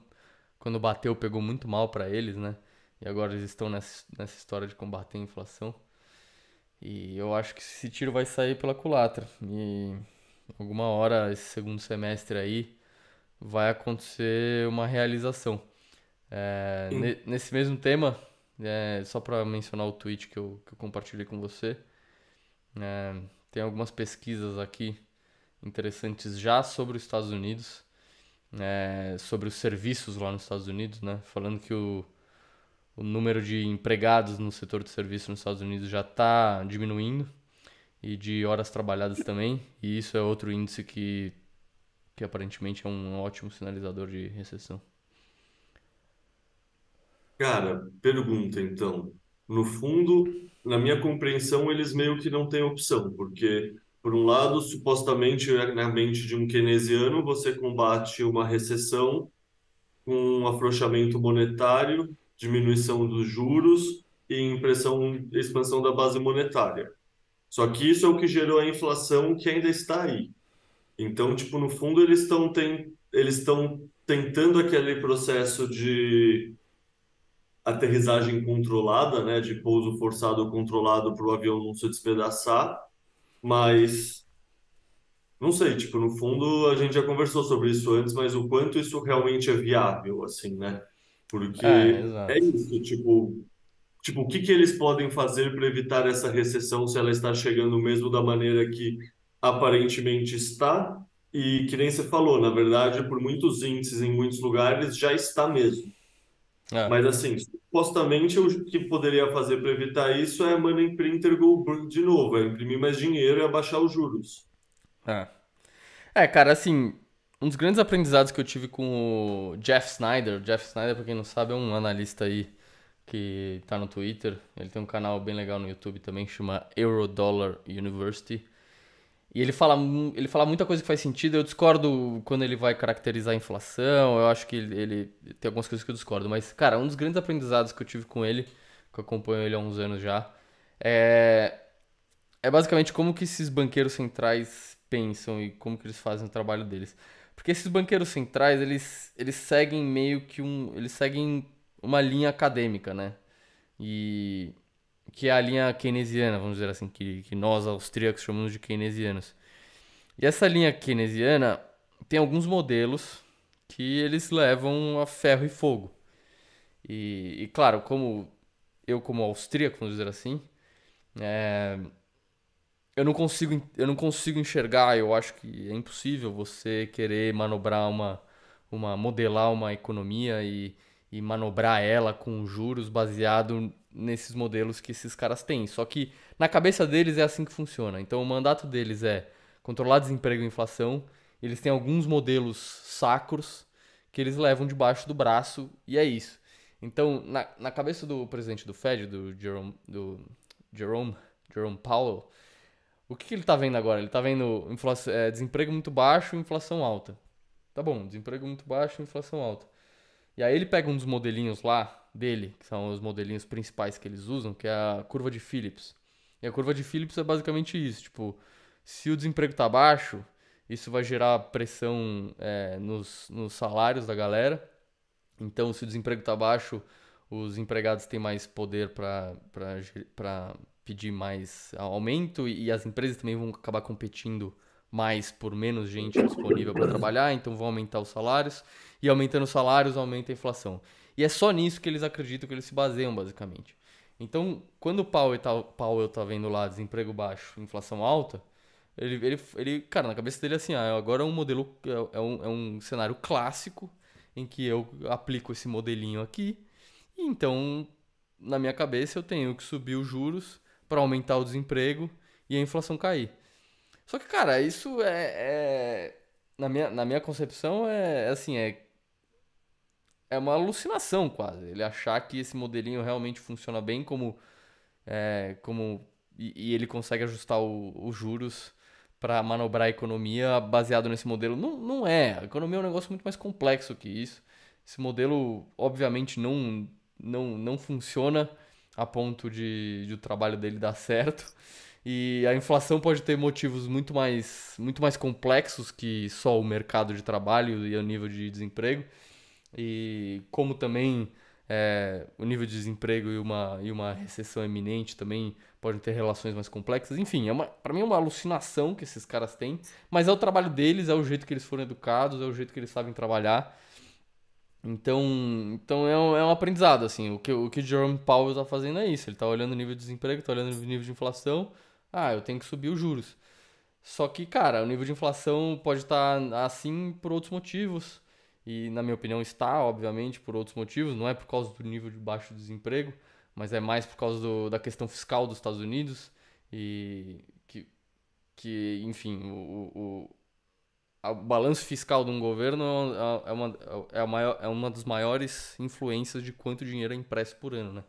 quando bateu pegou muito mal para eles, né? E agora eles estão nessa, nessa história de combater a inflação. E eu acho que esse tiro vai sair pela culatra. E alguma hora, esse segundo semestre aí, vai acontecer uma realização. É, nesse mesmo tema, é, só para mencionar o tweet que eu, que eu compartilhei com você, é, tem algumas pesquisas aqui interessantes já sobre os Estados Unidos, é, sobre os serviços lá nos Estados Unidos, né? Falando que o, o número de empregados no setor de serviço nos Estados Unidos já está diminuindo e de horas trabalhadas também. E isso é outro índice que, que aparentemente é um ótimo sinalizador de recessão. Cara, pergunta então. No fundo, na minha compreensão, eles meio que não têm opção, porque, por um lado, supostamente na mente de um keynesiano, você combate uma recessão com um afrouxamento monetário diminuição dos juros e impressão, expansão da base monetária. Só que isso é o que gerou a inflação que ainda está aí. Então, tipo, no fundo, eles estão tem, eles estão tentando aquele processo de aterrissagem controlada, né, de pouso forçado controlado para o avião não se despedaçar, mas não sei, tipo, no fundo a gente já conversou sobre isso antes, mas o quanto isso realmente é viável, assim, né? Porque é, é isso, tipo, tipo, o que que eles podem fazer para evitar essa recessão se ela está chegando mesmo da maneira que aparentemente está? E que nem você falou, na verdade, por muitos índices em muitos lugares já está mesmo. É. Mas assim, supostamente o que poderia fazer para evitar isso é money printer go de novo, é imprimir mais dinheiro e abaixar os juros. É. É, cara, assim, um dos grandes aprendizados que eu tive com o Jeff Snyder, Jeff Snyder, pra quem não sabe, é um analista aí que tá no Twitter. Ele tem um canal bem legal no YouTube também, que chama Eurodollar University. E ele fala, ele fala muita coisa que faz sentido. Eu discordo quando ele vai caracterizar a inflação. Eu acho que ele, ele tem algumas coisas que eu discordo. Mas, cara, um dos grandes aprendizados que eu tive com ele, que eu acompanho ele há uns anos já, é, é basicamente como que esses banqueiros centrais pensam e como que eles fazem o trabalho deles. Porque esses banqueiros centrais, eles, eles seguem meio que um. Eles seguem uma linha acadêmica, né? E. Que é a linha keynesiana, vamos dizer assim, que, que nós austríacos chamamos de keynesianos. E essa linha keynesiana tem alguns modelos que eles levam a ferro e fogo. E, e claro, como eu como austríaco, vamos dizer assim, é, eu não consigo eu não consigo enxergar eu acho que é impossível você querer manobrar uma uma modelar uma economia e, e manobrar ela com juros baseado nesses modelos que esses caras têm só que na cabeça deles é assim que funciona então o mandato deles é controlar desemprego e inflação eles têm alguns modelos sacros que eles levam debaixo do braço e é isso então na, na cabeça do presidente do Fed do Jerome do Jerome Jerome Powell o que, que ele está vendo agora? Ele está vendo inflação, é, desemprego muito baixo inflação alta. Tá bom, desemprego muito baixo e inflação alta. E aí ele pega um dos modelinhos lá dele, que são os modelinhos principais que eles usam, que é a curva de Phillips. E a curva de Phillips é basicamente isso, tipo, se o desemprego está baixo, isso vai gerar pressão é, nos, nos salários da galera. Então, se o desemprego está baixo, os empregados têm mais poder para pedir mais aumento e as empresas também vão acabar competindo mais por menos gente disponível para trabalhar, então vão aumentar os salários e aumentando os salários aumenta a inflação. E é só nisso que eles acreditam que eles se baseiam basicamente. Então, quando o Powell está Powell tá vendo lá desemprego baixo, inflação alta, ele, ele, ele, cara, na cabeça dele é assim, ah, agora é um modelo, é, é, um, é um cenário clássico em que eu aplico esse modelinho aqui, e então, na minha cabeça, eu tenho que subir os juros para aumentar o desemprego e a inflação cair. Só que, cara, isso é, é, na, minha, na minha concepção é assim, é, é uma alucinação quase. Ele achar que esse modelinho realmente funciona bem como. É, como e, e ele consegue ajustar os juros para manobrar a economia baseado nesse modelo. Não, não é. A economia é um negócio muito mais complexo que isso. Esse modelo, obviamente, não, não, não funciona a ponto de, de o trabalho dele dar certo. E a inflação pode ter motivos muito mais, muito mais complexos que só o mercado de trabalho e o nível de desemprego. E como também é, o nível de desemprego e uma, e uma recessão eminente também podem ter relações mais complexas. Enfim, é para mim é uma alucinação que esses caras têm, mas é o trabalho deles, é o jeito que eles foram educados, é o jeito que eles sabem trabalhar. Então, então é, um, é um aprendizado, assim. O que o que Jerome Powell está fazendo é isso. Ele está olhando o nível de desemprego, está olhando o nível de inflação. Ah, eu tenho que subir os juros. Só que, cara, o nível de inflação pode estar tá assim por outros motivos. E, na minha opinião, está, obviamente, por outros motivos. Não é por causa do nível de baixo desemprego, mas é mais por causa do, da questão fiscal dos Estados Unidos. E que, que enfim, o, o o balanço fiscal de um governo é, é uma, é, a maior, é uma das maiores influências de quanto dinheiro é impresso por ano, né?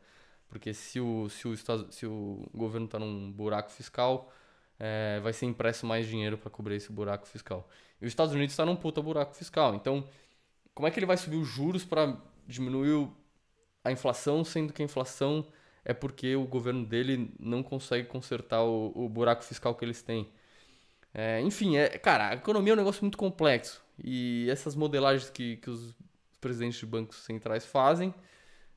Porque se o, se o, se o governo está num buraco fiscal, é, vai ser impresso mais dinheiro para cobrir esse buraco fiscal. E os Estados Unidos está num puta buraco fiscal. Então, como é que ele vai subir os juros para diminuir a inflação, sendo que a inflação é porque o governo dele não consegue consertar o, o buraco fiscal que eles têm? É, enfim, é, cara, a economia é um negócio muito complexo. E essas modelagens que, que os presidentes de bancos centrais fazem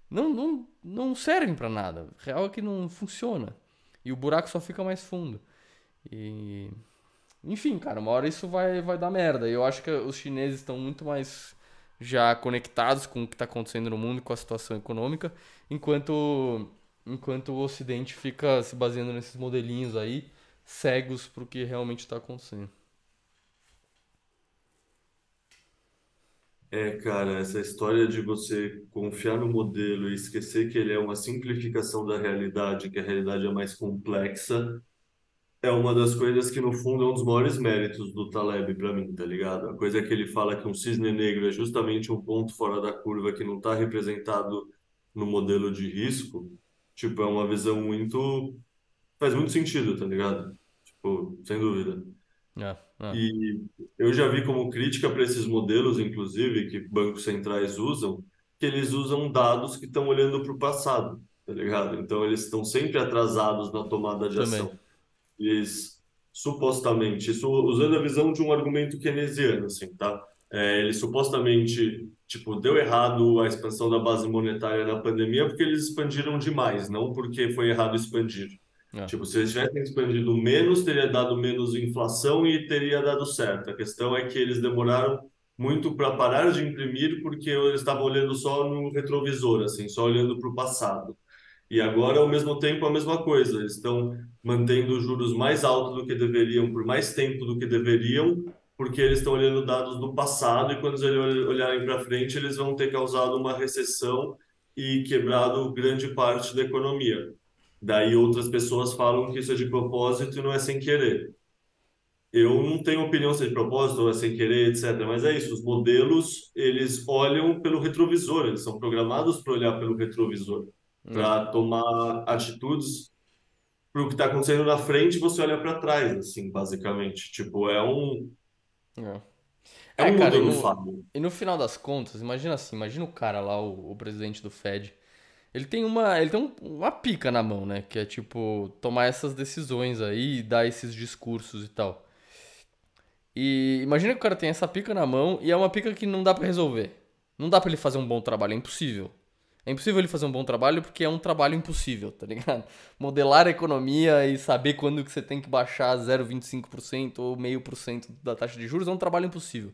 não, não, não servem para nada. Real é que não funciona. E o buraco só fica mais fundo. E. Enfim, cara, uma hora isso vai, vai dar merda. Eu acho que os chineses estão muito mais já conectados com o que está acontecendo no mundo, com a situação econômica, enquanto, enquanto o Ocidente fica se baseando nesses modelinhos aí cegos para o que realmente está acontecendo. É, cara, essa história de você confiar no modelo e esquecer que ele é uma simplificação da realidade, que a realidade é mais complexa, é uma das coisas que, no fundo, é um dos maiores méritos do Taleb para mim, tá ligado? A coisa é que ele fala que um cisne negro é justamente um ponto fora da curva que não está representado no modelo de risco, tipo, é uma visão muito faz muito sentido, tá ligado? Tipo, sem dúvida. É, é. E eu já vi como crítica para esses modelos, inclusive, que bancos centrais usam, que eles usam dados que estão olhando para o passado, tá ligado? Então, eles estão sempre atrasados na tomada de Também. ação. Eles, supostamente, isso usando a visão de um argumento keynesiano, assim, tá? É, ele supostamente, tipo, deu errado a expansão da base monetária na pandemia porque eles expandiram demais, não porque foi errado expandir. É. Tipo, se eles tivessem expandido menos, teria dado menos inflação e teria dado certo. A questão é que eles demoraram muito para parar de imprimir porque eles estavam olhando só no retrovisor, assim, só olhando para o passado. E agora, ao mesmo tempo, a mesma coisa. Eles estão mantendo os juros mais altos do que deveriam, por mais tempo do que deveriam, porque eles estão olhando dados do passado e quando eles olharem para frente, eles vão ter causado uma recessão e quebrado grande parte da economia. Daí outras pessoas falam que isso é de propósito e não é sem querer. Eu não tenho opinião se é de propósito ou é sem querer, etc. Mas é isso, os modelos, eles olham pelo retrovisor, eles são programados para olhar pelo retrovisor, para tomar atitudes para o que está acontecendo na frente, você olha para trás, assim, basicamente. Tipo, é um... É. É, um cara, e no, e no final das contas, imagina assim, imagina o cara lá, o, o presidente do Fed, ele tem uma, ele tem um- uma pica na mão, né? Que é tipo tomar essas decisões aí, dar esses discursos e tal. E imagina que o cara tem essa pica na mão e é uma pica que não dá pra resolver. Não dá pra ele fazer um bom trabalho, é impossível. É impossível ele fazer um bom trabalho porque é um trabalho impossível, tá ligado? Modelar a economia e saber quando que você tem que baixar 0,25% ou meio por cento da taxa de juros é um trabalho impossível.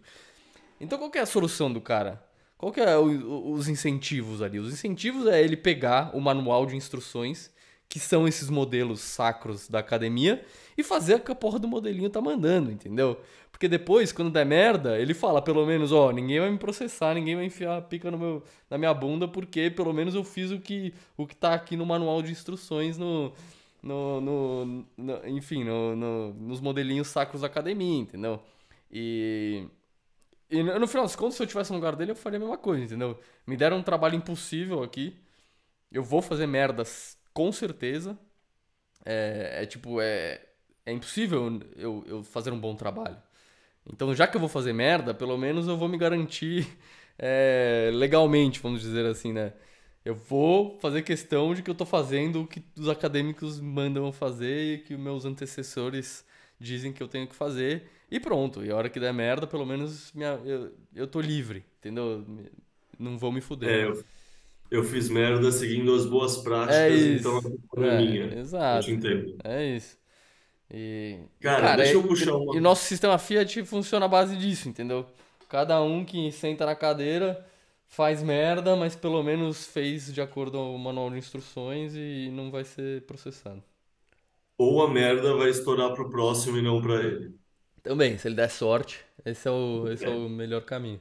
Então qual é a solução do cara? Qual que é o- os incentivos ali? Os incentivos é ele pegar o manual de instruções, que são esses modelos sacros da academia, e fazer o que a porra do modelinho tá mandando, entendeu? Porque depois, quando der merda, ele fala, pelo menos, ó, ninguém vai me processar, ninguém vai enfiar a pica no meu, na minha bunda, porque pelo menos eu fiz o que, o que tá aqui no manual de instruções no. No, no, no- enfim, no, no- nos modelinhos sacros da academia, entendeu? E, e no final das contas, se eu tivesse no lugar dele, eu faria a mesma coisa, entendeu? Me deram um trabalho impossível aqui. Eu vou fazer merdas com certeza. É, é tipo, é, é impossível eu, eu fazer um bom trabalho. Então, já que eu vou fazer merda, pelo menos eu vou me garantir é, legalmente, vamos dizer assim, né? Eu vou fazer questão de que eu tô fazendo o que os acadêmicos mandam fazer e que os meus antecessores dizem que eu tenho que fazer. E pronto. E a hora que der merda, pelo menos minha, eu, eu tô livre, entendeu? Não vou me fuder. É, eu, eu fiz merda seguindo as boas práticas, é então a culpa é, é minha. Exato. Eu te entendo. É isso. E, cara, cara, deixa eu puxar uma. E nosso sistema Fiat funciona à base disso, entendeu? Cada um que senta na cadeira faz merda, mas pelo menos fez de acordo com o manual de instruções e não vai ser processado. Ou a merda vai estourar pro próximo e não para ele. Também, se ele der sorte, esse é o, esse é. é o melhor caminho.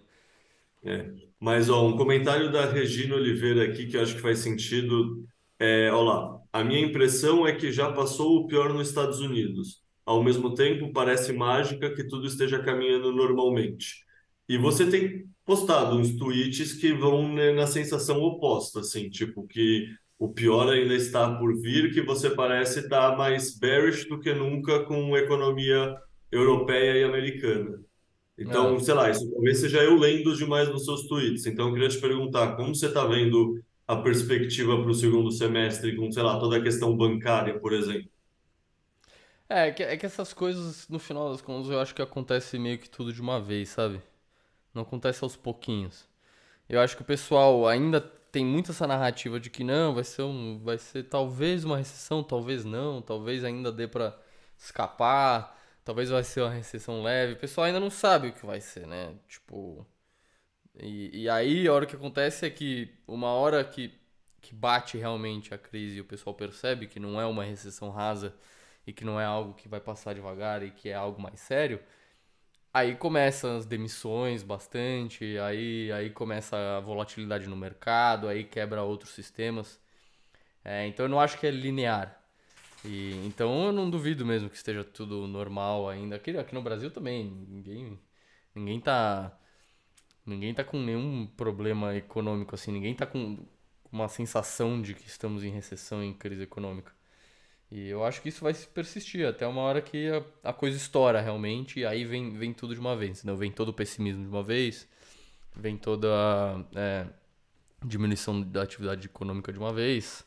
É. Mas, ó, um comentário da Regina Oliveira aqui que eu acho que faz sentido. É, ó lá, a minha impressão é que já passou o pior nos Estados Unidos. Ao mesmo tempo, parece mágica que tudo esteja caminhando normalmente. E você tem postado uns tweets que vão na sensação oposta, assim, tipo que o pior ainda está por vir, que você parece estar mais bearish do que nunca com a economia europeia e americana. Então, é. sei lá, isso talvez seja eu lendo demais nos seus tweets. Então, eu queria te perguntar, como você está vendo a perspectiva para o segundo semestre com, sei lá, toda a questão bancária, por exemplo? É, é que, é que essas coisas, no final das contas, eu acho que acontece meio que tudo de uma vez, sabe? Não acontece aos pouquinhos. Eu acho que o pessoal ainda tem muito essa narrativa de que não, vai ser um, vai ser talvez uma recessão, talvez não, talvez ainda dê para escapar, talvez vai ser uma recessão leve. O pessoal ainda não sabe o que vai ser, né? Tipo, e, e aí a hora que acontece é que uma hora que que bate realmente a crise e o pessoal percebe que não é uma recessão rasa e que não é algo que vai passar devagar e que é algo mais sério, Aí começam as demissões bastante, aí, aí começa a volatilidade no mercado, aí quebra outros sistemas. É, então eu não acho que é linear. E, então eu não duvido mesmo que esteja tudo normal ainda. Aqui, aqui no Brasil também, ninguém, ninguém tá. Ninguém tá com nenhum problema econômico assim, ninguém tá com uma sensação de que estamos em recessão, em crise econômica. E eu acho que isso vai persistir até uma hora que a, a coisa estoura realmente e aí vem, vem tudo de uma vez. Né? Vem todo o pessimismo de uma vez, vem toda a é, diminuição da atividade econômica de uma vez.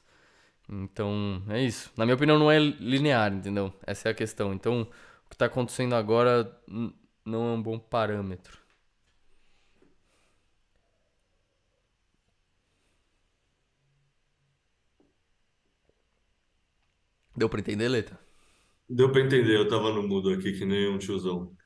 Então, é isso. Na minha opinião, não é linear, entendeu? Essa é a questão. Então, o que está acontecendo agora não é um bom parâmetro. Deu pra entender, letra? Deu para entender, eu tava no mudo aqui que nem um tiozão.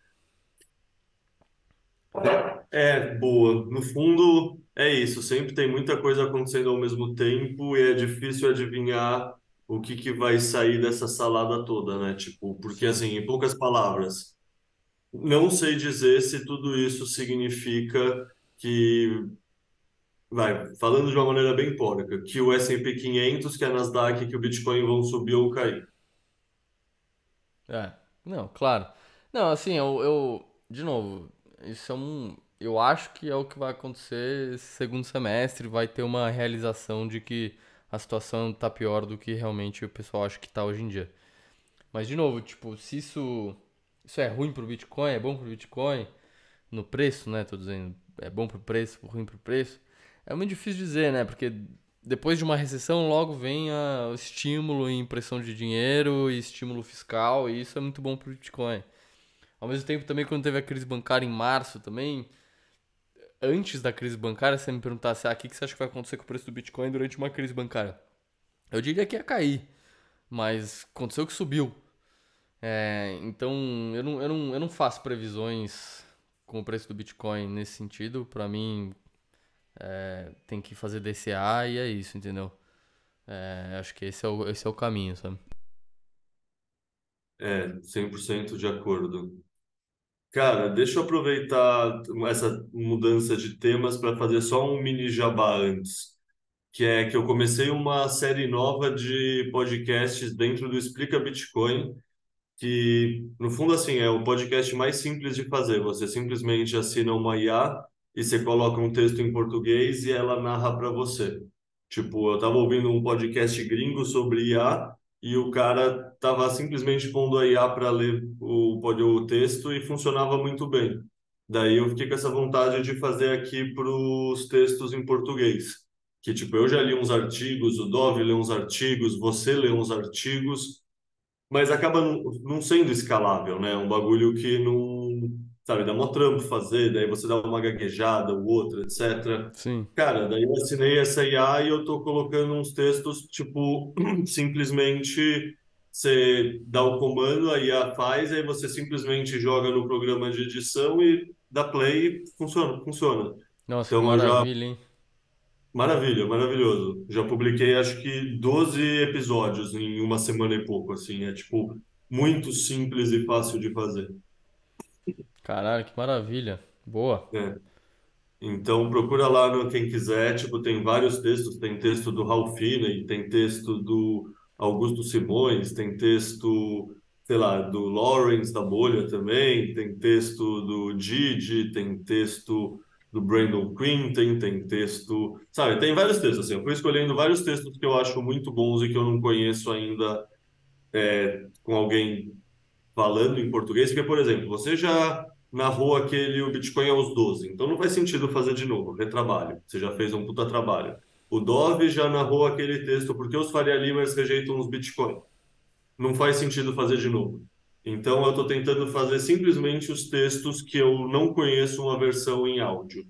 É, boa. No fundo, é isso. Sempre tem muita coisa acontecendo ao mesmo tempo e é difícil adivinhar o que que vai sair dessa salada toda, né? Tipo, porque assim, em poucas palavras, não sei dizer se tudo isso significa que vai, falando de uma maneira bem porca, que o S&P 500, que a Nasdaq, que o Bitcoin vão subir ou cair. É, não, claro. Não, assim, eu, eu de novo, isso é um, eu acho que é o que vai acontecer esse segundo semestre, vai ter uma realização de que a situação tá pior do que realmente o pessoal acha que tá hoje em dia. Mas de novo, tipo, se isso isso é ruim pro Bitcoin, é bom pro Bitcoin no preço, né? Tô dizendo, é bom pro preço, ruim pro preço. É muito difícil dizer, né? Porque depois de uma recessão, logo vem a, o estímulo em impressão de dinheiro e estímulo fiscal, e isso é muito bom para o Bitcoin. Ao mesmo tempo, também, quando teve a crise bancária em março, também, antes da crise bancária, você me perguntasse, ah, o que você acha que vai acontecer com o preço do Bitcoin durante uma crise bancária? Eu diria que ia cair, mas aconteceu que subiu. É, então, eu não, eu, não, eu não faço previsões com o preço do Bitcoin nesse sentido. Para mim, é, tem que fazer DCA e é isso, entendeu? É, acho que esse é, o, esse é o caminho, sabe? É, 100% de acordo. Cara, deixa eu aproveitar essa mudança de temas para fazer só um mini jabá antes, que é que eu comecei uma série nova de podcasts dentro do Explica Bitcoin, que, no fundo, assim, é o podcast mais simples de fazer. Você simplesmente assina uma IA e você coloca um texto em português e ela narra para você. Tipo, eu estava ouvindo um podcast gringo sobre IA e o cara estava simplesmente pondo a IA para ler o, o texto e funcionava muito bem. Daí eu fiquei com essa vontade de fazer aqui para os textos em português. Que, tipo, eu já li uns artigos, o Dove lê uns artigos, você lê uns artigos, mas acaba não, não sendo escalável, né? Um bagulho que não, sabe, dá mó trampo fazer, daí você dá uma gaguejada, o outro, etc. Sim. Cara, daí eu assinei essa IA e eu tô colocando uns textos, tipo, simplesmente você dá o comando, a IA faz, aí você simplesmente joga no programa de edição e dá play e funciona, funciona. Nossa, Então eu já maravilha, hein? Maravilha, maravilhoso. Já publiquei acho que 12 episódios em uma semana e pouco, assim. É tipo muito simples e fácil de fazer. Caralho, que maravilha. Boa. É. Então procura lá no quem quiser, tipo, tem vários textos, tem texto do Ralph Finney, tem texto do Augusto Simões, tem texto, sei lá, do Lawrence da Bolha também, tem texto do Gigi, tem texto do Brandon Quinten, tem texto, sabe, tem vários textos assim. Eu fui escolhendo vários textos que eu acho muito bons e que eu não conheço ainda é, com alguém falando em português, porque, por exemplo, você já narrou aquele o Bitcoin aos 12, então não faz sentido fazer de novo, retrabalho. Você já fez um puta trabalho. O Dove já narrou aquele texto, por que os Faria Limers rejeitam os Bitcoin? Não faz sentido fazer de novo. Então eu estou tentando fazer simplesmente os textos que eu não conheço uma versão em áudio.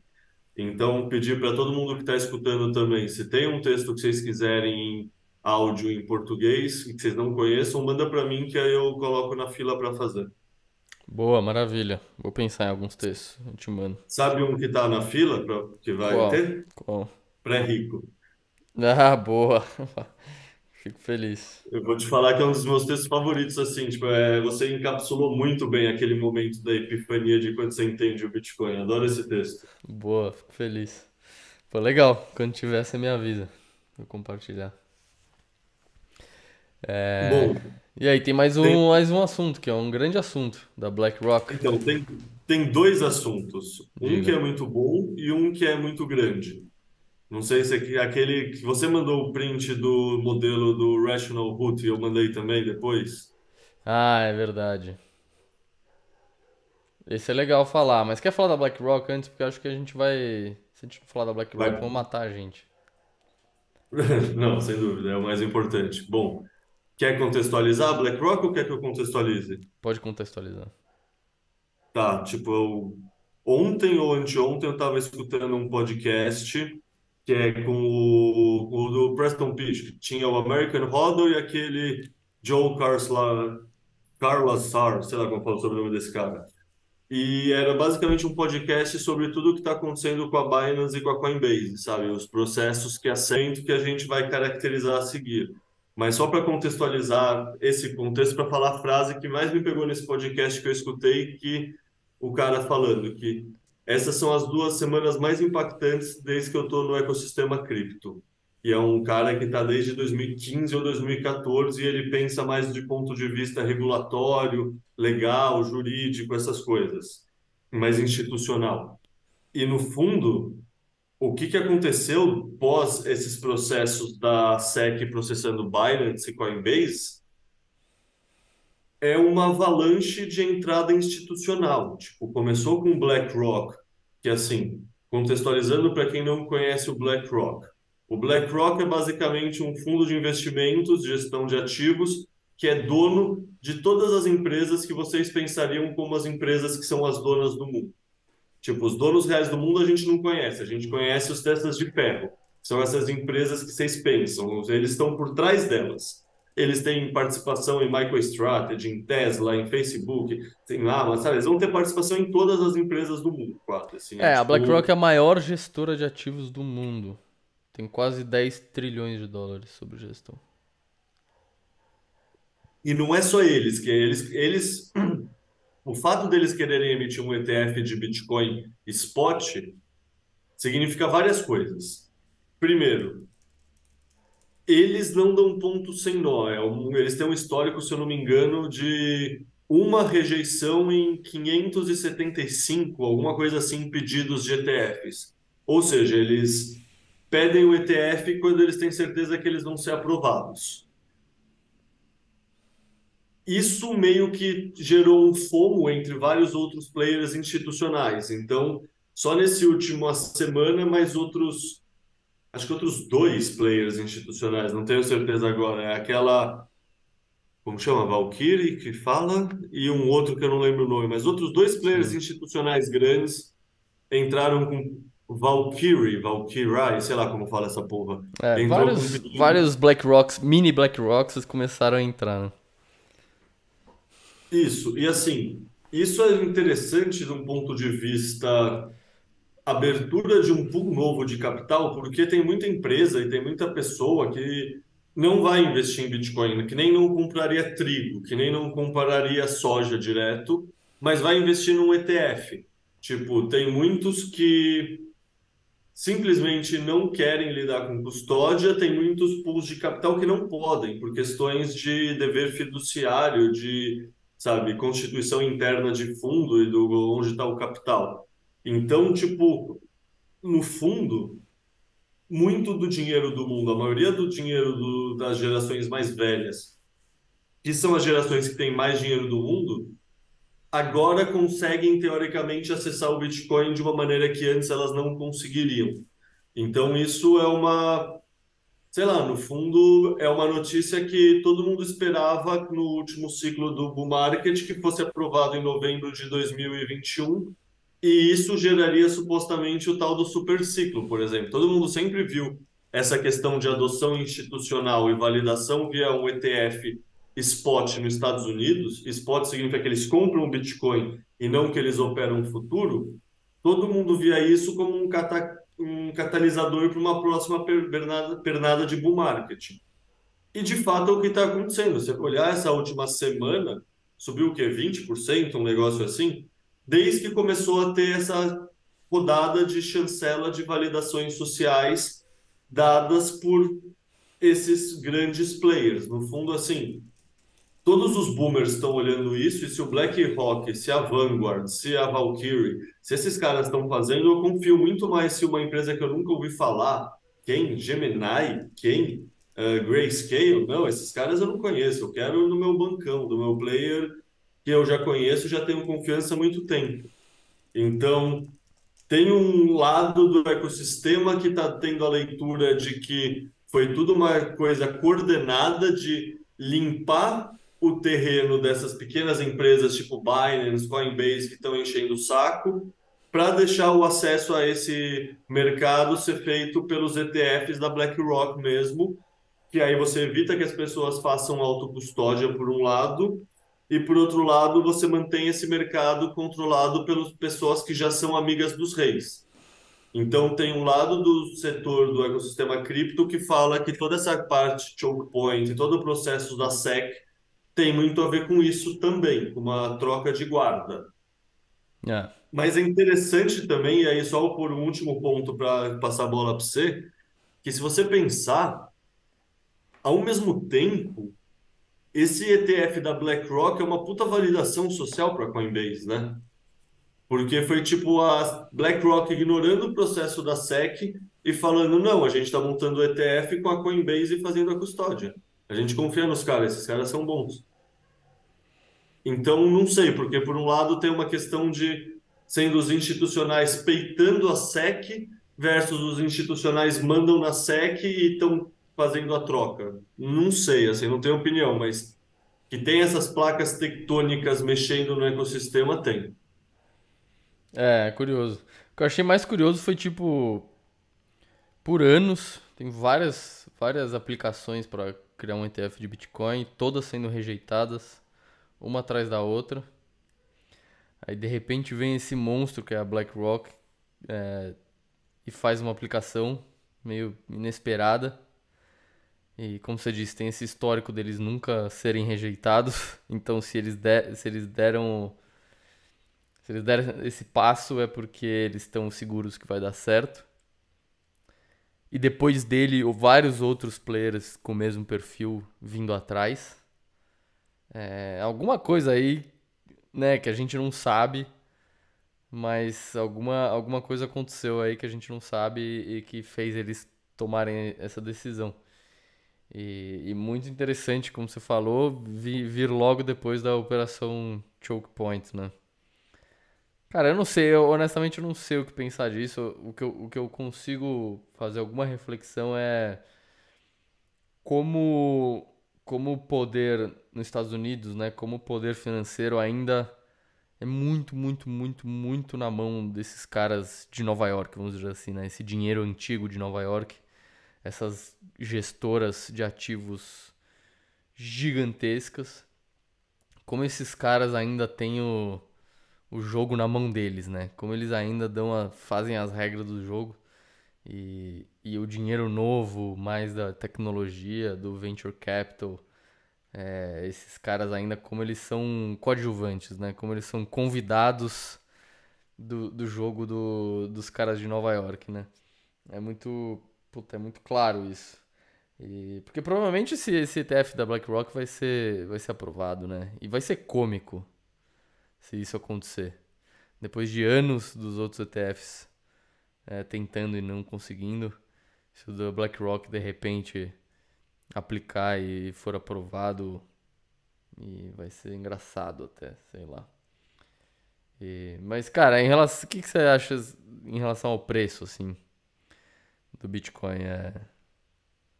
Então pedir para todo mundo que está escutando também, se tem um texto que vocês quiserem em áudio em português que vocês não conheçam, manda para mim que aí eu coloco na fila para fazer. Boa, maravilha. Vou pensar em alguns textos. Eu te mando. Sabe um que está na fila pra, que vai Qual? ter? Qual? Pré-rico. Ah, boa. Fico feliz. Eu vou te falar que é um dos meus textos favoritos, assim, tipo, é, você encapsulou muito bem aquele momento da epifania de quando você entende o Bitcoin. Adoro esse texto. Boa, fico feliz. Pô, legal. Quando tiver, você me avisa. Vou compartilhar. É... Bom, E aí, tem mais tem, um, mais um assunto, que é um grande assunto da BlackRock. então, tem, tem dois assuntos. Um que Diga. é muito bom e um que é muito grande. Não sei se é aquele que você mandou o print do modelo do Rational Root e eu mandei também depois. Ah, é verdade. Esse é legal falar, mas quer falar da BlackRock antes? Porque eu acho que a gente vai. Se a gente não falar da BlackRock, Vai. vão matar a gente. Não, sem dúvida, é o mais importante. Bom, quer contextualizar BlackRock ou quer que eu contextualize? Pode contextualizar. Tá, tipo, eu, ontem ou anteontem eu estava escutando um podcast que é com o, o do Preston Pysh, que tinha o American Hodl e aquele Joe Carsla, Carlasar, sei lá como fala sobre o nome desse cara. E era basicamente um podcast sobre tudo o que está acontecendo com a Binance e com a Coinbase, sabe? Os processos que assento que a gente vai caracterizar a seguir. Mas só para contextualizar esse contexto, para falar a frase que mais me pegou nesse podcast que eu escutei, que o cara falando que essas são as duas semanas mais impactantes desde que eu estou no ecossistema cripto. E é um cara que está desde 2015 ou 2014 e ele pensa mais de ponto de vista regulatório, legal, jurídico, essas coisas, mais institucional. E no fundo, o que que aconteceu pós esses processos da SEC processando Binance e Coinbase é uma avalanche de entrada institucional. Tipo, começou com BlackRock, que assim, contextualizando para quem não conhece o BlackRock. O BlackRock é basicamente um fundo de investimentos, gestão de ativos, que é dono de todas as empresas que vocês pensariam como as empresas que são as donas do mundo. Tipo, os donos reais do mundo a gente não conhece, a gente conhece os testas de ferro. São essas empresas que vocês pensam, eles estão por trás delas. Eles têm participação em MicroStrategy, em Tesla, em Facebook, tem lá, mas sabe, eles vão ter participação em todas as empresas do mundo, quase. Assim, É, a tipo, BlackRock é a maior gestora de ativos do mundo. Tem quase 10 trilhões de dólares sobre gestão. E não é só eles, que eles, eles, o fato deles quererem emitir um ETF de Bitcoin spot significa várias coisas. Primeiro, eles não dão ponto sem nó. É eles têm um histórico, se eu não me engano, de uma rejeição em 575, alguma coisa assim, pedidos de ETFs. Ou seja, eles pedem o ETF quando eles têm certeza que eles vão ser aprovados. Isso meio que gerou um fomo entre vários outros players institucionais. Então, só nesse último semana, mais outros acho que outros dois players institucionais, não tenho certeza agora. É aquela, como chama? Valkyrie, que fala, e um outro que eu não lembro o nome, mas outros dois players Sim. institucionais grandes entraram com Valkyrie, Valkyrie, sei lá como fala essa porra. É, vários, com... vários Black Rocks, mini Black Rocks começaram a entrar. Isso, e assim, isso é interessante de um ponto de vista abertura de um pool novo de capital, porque tem muita empresa e tem muita pessoa que não vai investir em Bitcoin, que nem não compraria trigo, que nem não compraria soja direto, mas vai investir num ETF. Tipo, tem muitos que simplesmente não querem lidar com custódia, tem muitos pools de capital que não podem, por questões de dever fiduciário, de, sabe, constituição interna de fundo e do onde está o capital. Então, tipo, no fundo, muito do dinheiro do mundo, a maioria do dinheiro do, das gerações mais velhas, que são as gerações que têm mais dinheiro do mundo, agora conseguem teoricamente acessar o Bitcoin de uma maneira que antes elas não conseguiriam. Então isso é uma, sei lá, no fundo é uma notícia que todo mundo esperava no último ciclo do bull market que fosse aprovado em novembro de 2021 e isso geraria supostamente o tal do superciclo, por exemplo. Todo mundo sempre viu essa questão de adoção institucional e validação via um ETF spot nos Estados Unidos. Spot significa que eles compram Bitcoin e não que eles operam o futuro. Todo mundo via isso como um, cata um catalisador para uma próxima pernada, pernada de bull market. E de fato é o que está acontecendo. Se olhar essa última semana, subiu o quê? 20%, um negócio assim? desde que começou a ter essa rodada de chancela de validações sociais dadas por esses grandes players. No fundo, assim, todos os boomers estão olhando isso, e se o BlackRock, se a Vanguard, se a Valkyrie, se esses caras estão fazendo, eu confio muito mais se uma empresa que eu nunca ouvi falar, quem? Gemini? Quem? Uh, Grayscale? Não, esses caras eu não conheço, eu quero no meu bancão, do meu player que eu já conheço, já tenho confiança há muito tempo. Então, tem um lado do ecossistema que está tendo a leitura de que foi tudo uma coisa coordenada de limpar o terreno dessas pequenas empresas tipo Binance, Coinbase, que estão enchendo o saco, para deixar o acesso a esse mercado ser feito pelos ETFs da BlackRock mesmo, que aí você evita que as pessoas façam autocustódia por um lado e por outro lado você mantém esse mercado controlado pelas pessoas que já são amigas dos reis. Então tem um lado do setor do ecossistema cripto que fala que toda essa parte choke point, todo o processo da SEC tem muito a ver com isso também, com uma troca de guarda. É. Mas é interessante também, e aí só por um último ponto para passar a bola para você, que se você pensar, ao mesmo tempo, esse ETF da BlackRock é uma puta validação social para a Coinbase, né? Porque foi tipo a BlackRock ignorando o processo da SEC e falando: não, a gente está montando o ETF com a Coinbase e fazendo a custódia. A gente confia nos caras, esses caras são bons. Então, não sei, porque por um lado tem uma questão de sendo os institucionais peitando a SEC versus os institucionais mandam na SEC e estão fazendo a troca? Não sei, assim, não tenho opinião, mas que tem essas placas tectônicas mexendo no ecossistema, tem. É, curioso. O que eu achei mais curioso foi, tipo, por anos, tem várias, várias aplicações para criar um ETF de Bitcoin, todas sendo rejeitadas, uma atrás da outra. Aí, de repente, vem esse monstro que é a BlackRock é, e faz uma aplicação meio inesperada e como você disse, tem esse histórico deles nunca serem rejeitados. Então se eles, der, se eles deram se eles deram esse passo é porque eles estão seguros que vai dar certo. e depois dele vários outros players com o mesmo perfil vindo atrás. É, alguma coisa aí, né, que a gente não sabe, mas alguma, alguma coisa aconteceu aí que a gente não sabe e que fez eles tomarem essa decisão. E, e muito interessante, como você falou, vir, vir logo depois da operação Choke Point, né? Cara, eu não sei, eu, honestamente eu não sei o que pensar disso. O que, eu, o que eu consigo fazer alguma reflexão é como, como o poder nos Estados Unidos, né? Como o poder financeiro ainda é muito, muito, muito, muito na mão desses caras de Nova York, vamos dizer assim, né? Esse dinheiro antigo de Nova York, essas gestoras de ativos gigantescas. Como esses caras ainda têm o o jogo na mão deles, né? Como eles ainda dão a, fazem as regras do jogo e, e o dinheiro novo, mais da tecnologia, do venture capital, é, esses caras ainda como eles são coadjuvantes, né? Como eles são convidados do, do jogo do, dos caras de Nova York, né? É muito, puta, é muito claro isso. E, porque provavelmente esse, esse ETF da BlackRock vai ser, vai ser aprovado, né? E vai ser cômico se isso acontecer. Depois de anos dos outros ETFs é, tentando e não conseguindo, se o da BlackRock de repente aplicar e for aprovado, e vai ser engraçado até, sei lá. E, mas, cara, em relação, o que, que você acha em relação ao preço, assim, do Bitcoin? É,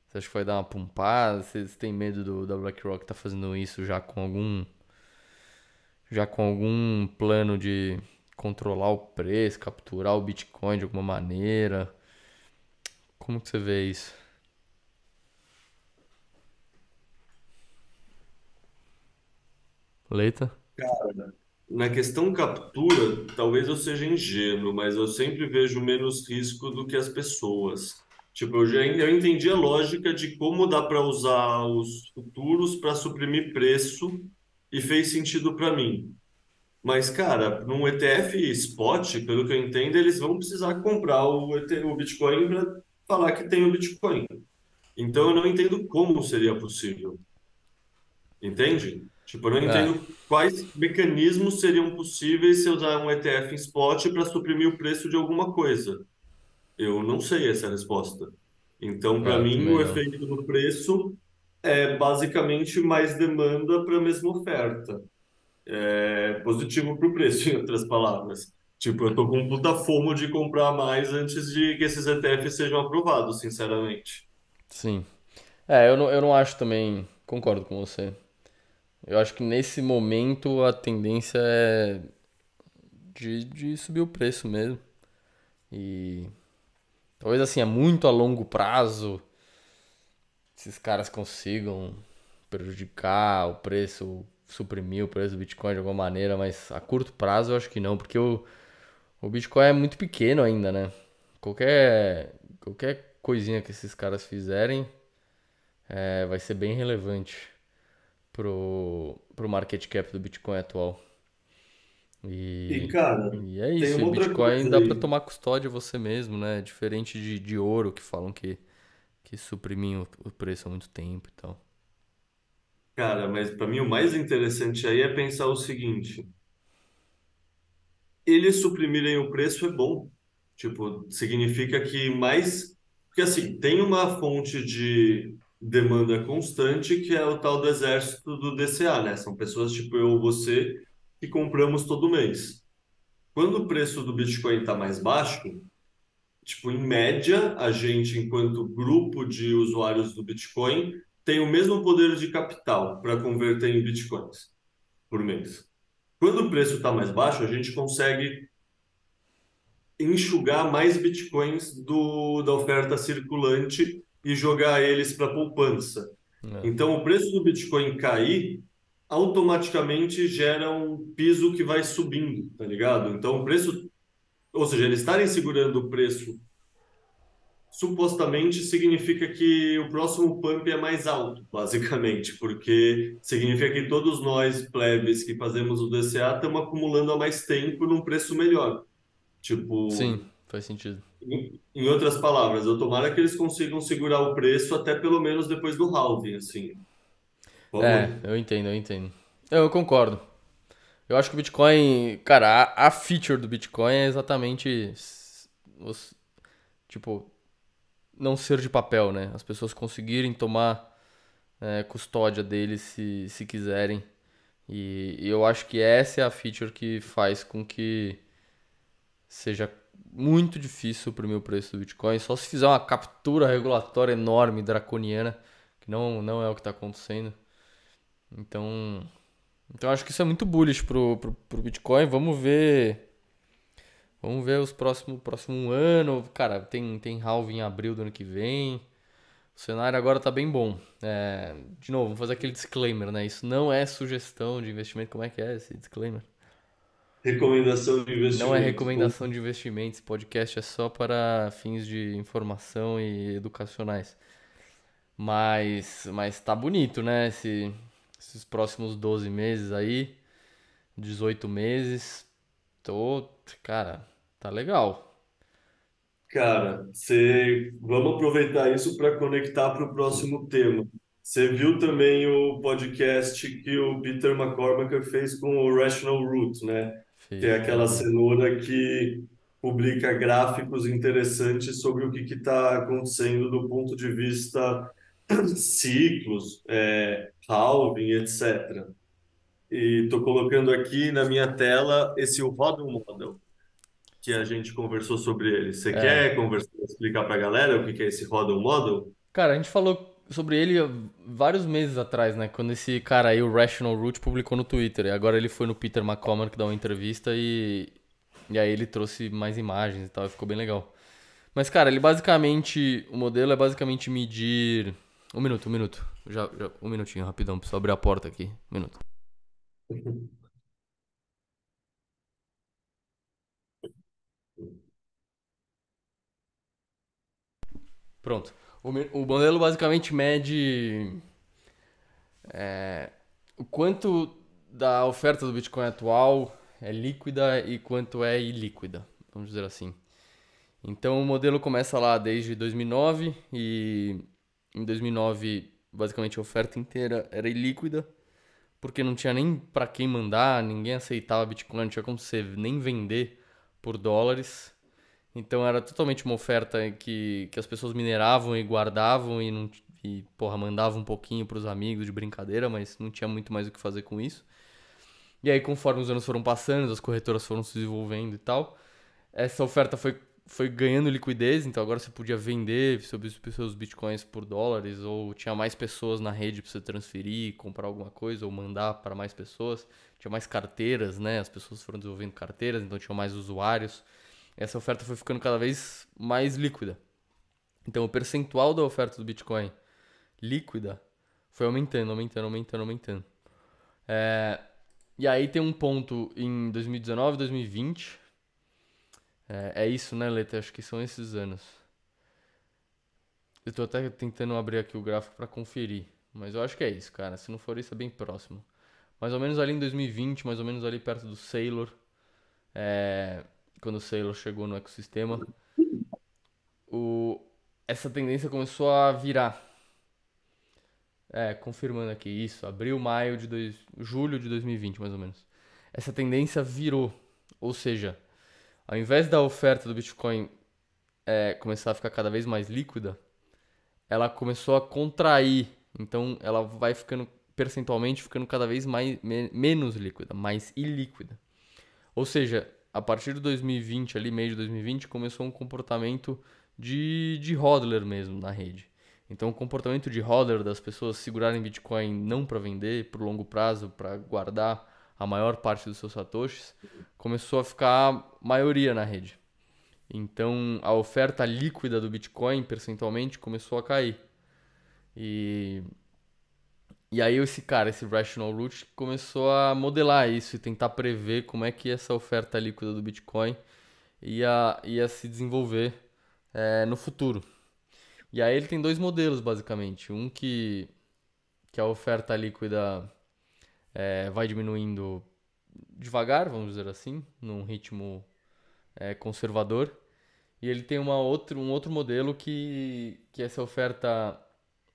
você acha que vai dar uma pumpada? Você, você tem medo do, da BlackRock tá fazendo isso já com algum já com algum plano de controlar o preço, capturar o Bitcoin de alguma maneira? Como que você vê isso? Leita? Cara, na questão captura, talvez eu seja ingênuo, mas eu sempre vejo menos risco do que as pessoas. Tipo, eu já eu entendi a lógica de como dá para usar os futuros para suprimir preço e fez sentido para mim. Mas, cara, num ETF spot, pelo que eu entendo, eles vão precisar comprar o, o Bitcoin para falar que tem o Bitcoin. Então, eu não entendo como seria possível. Entende? Tipo, eu não É, entendo quais mecanismos seriam possíveis se eu usar um ETF em spot para suprimir o preço de alguma coisa. Eu não sei essa resposta. Então, é, para eu mim, o efeito do preço é basicamente mais demanda para a mesma oferta. É positivo para o preço, em outras palavras. Tipo, eu tô com puta fomo de comprar mais antes de que esses ETFs sejam aprovados, sinceramente. Sim. É, eu não, eu não acho também. Concordo com você. Eu acho que nesse momento a tendência é de, de subir o preço mesmo. E talvez assim, a muito a longo prazo, esses caras consigam prejudicar o preço, suprimir o preço do Bitcoin de alguma maneira, mas a curto prazo eu acho que não, porque o, o Bitcoin é muito pequeno ainda, né? Qualquer, qualquer coisinha que esses caras fizerem é, vai ser bem relevante pro, pro market cap do Bitcoin atual. E, E, cara, e é isso, e outra Bitcoin dá aí. tomar custódia você mesmo, né? Diferente de, de ouro que falam que, que suprimiam o o preço há muito tempo e tal. Cara, mas para mim o mais interessante aí é pensar o seguinte: eles suprimirem o preço é bom. Tipo, significa que mais. Porque assim, tem uma fonte de demanda constante que é o tal do exército do DCA, né? São pessoas tipo eu ou você que compramos todo mês. Quando o preço do Bitcoin está mais baixo, tipo, em média, a gente, enquanto grupo de usuários do Bitcoin, tem o mesmo poder de capital para converter em Bitcoins por mês. Quando o preço está mais baixo, a gente consegue enxugar mais bitcoins do, da oferta circulante e jogar eles para poupança. É, Então, o preço do Bitcoin cair automaticamente gera um piso que vai subindo, tá ligado? Então, o preço, ou seja, eles estarem segurando o preço supostamente significa que o próximo pump é mais alto, basicamente, porque significa que todos nós, plebes, que fazemos o DCA, estamos acumulando há mais tempo num preço melhor. Tipo, Sim, faz sentido. Em, em outras palavras, eu tomara que eles consigam segurar o preço até pelo menos depois do halving, assim. É, Vamos... eu entendo, eu entendo. Eu, eu concordo. Eu acho que o Bitcoin, cara, a, a feature do Bitcoin é exatamente os, tipo, não ser de papel, né? As pessoas conseguirem tomar é, custódia dele se, se quiserem. E, e eu acho que essa é a feature que faz com que seja muito difícil suprimir o preço do Bitcoin. Só se fizer uma captura regulatória enorme, draconiana, que não, não é o que está acontecendo. Então, então acho que isso é muito bullish pro, pro, pro Bitcoin. Vamos ver. Vamos ver os próximos próximo ano. Cara, tem, tem halving em abril do ano que vem. O cenário agora tá bem bom. É, de novo, vamos fazer aquele disclaimer, né? Isso não é sugestão de investimento. Como é que é esse disclaimer? Recomendação de Não é recomendação de investimento. Esse podcast é só para fins de informação e educacionais. Mas, mas tá bonito, né? Esse, esses próximos 12 meses aí, 18 meses. Tô, cara, tá legal. Cara, você... vamos aproveitar isso para conectar para o próximo tema. Você viu também o podcast que o Peter McCormack fez com o Rational Root, né? Que Fiz, é aquela cenoura que publica gráficos interessantes sobre o que está acontecendo do ponto de vista ciclos, é, halving, etc. E estou colocando aqui na minha tela esse Hodl Model que a gente conversou sobre ele. Você É. quer conversar, explicar para a galera o que é esse Hodl Model? Cara, a gente falou sobre ele vários meses atrás, né? Quando esse cara aí, o Rational Root, publicou no Twitter. E agora ele foi no Peter McCormack dar uma entrevista e, e aí ele trouxe mais imagens e tal, e ficou bem legal. Mas, cara, ele basicamente. O modelo é basicamente medir. Um minuto, um minuto. Já, já- um minutinho, rapidão, preciso abrir a porta aqui. Um minuto. Pronto. O, modelo basicamente mede o quanto da oferta do Bitcoin atual é líquida e quanto é ilíquida, vamos dizer assim. Então o modelo começa lá desde 2009 e em 2009 basicamente a oferta inteira era ilíquida porque não tinha nem para quem mandar, ninguém aceitava Bitcoin, não tinha como você nem vender por dólares. Então era totalmente uma oferta que, que as pessoas mineravam e guardavam e, não, e porra, mandavam um pouquinho para os amigos de brincadeira, mas não tinha muito mais o que fazer com isso. E aí, conforme os anos foram passando, as corretoras foram se desenvolvendo e tal, essa oferta foi, foi ganhando liquidez, então agora você podia vender sobre seus bitcoins por dólares, ou tinha mais pessoas na rede para você transferir, comprar alguma coisa, ou mandar para mais pessoas. Tinha mais carteiras, né? As pessoas foram desenvolvendo carteiras, então tinha mais usuários. Essa oferta foi ficando cada vez mais líquida. Então o percentual da oferta do Bitcoin líquida foi aumentando, aumentando, aumentando, aumentando. É, e aí tem um ponto em 2019, 2020. É, é isso, né, Leta? Acho que são esses anos. Eu tô até tentando abrir aqui o gráfico para conferir. Mas eu acho que é isso, cara. Se não for isso, é bem próximo. Mais ou menos ali em 2020, mais ou menos ali perto do Sailor. É, quando o Sailor chegou no ecossistema. O, essa tendência começou a virar. É, confirmando aqui, isso, abril, maio de dois, julho de 2020, mais ou menos. Essa tendência virou, ou seja, ao invés da oferta do Bitcoin é, começar a ficar cada vez mais líquida, ela começou a contrair. Então, ela vai ficando percentualmente ficando cada vez mais me- menos líquida, mais ilíquida. Ou seja, a partir de 2020, ali meio de 2020, começou um comportamento de, de hodler mesmo na rede. Então, o comportamento de hodler das pessoas segurarem Bitcoin não para vender por longo prazo, para guardar a maior parte dos seus satoshis, começou a ficar maioria na rede. Então, a oferta líquida do Bitcoin, percentualmente, começou a cair. E, e aí esse cara, esse Rational Root, começou a modelar isso e tentar prever como é que essa oferta líquida do Bitcoin ia, ia se desenvolver é, no futuro. E aí ele tem dois modelos, basicamente. Um que, que a oferta líquida é, vai diminuindo devagar, vamos dizer assim, num ritmo é, conservador. E ele tem uma outro, um outro modelo que, que essa oferta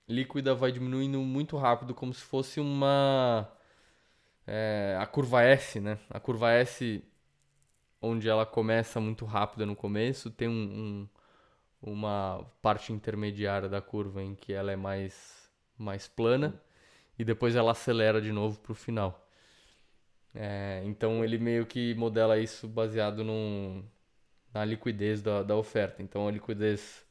líquida vai diminuindo muito rápido, como se fosse uma. É, a curva S, né? A curva S, onde ela começa muito rápida no começo, tem um, um, uma parte intermediária da curva em que ela é mais, mais plana e depois ela acelera de novo para o final. É, então ele meio que modela isso baseado num, na liquidez da, da oferta. Então a liquidez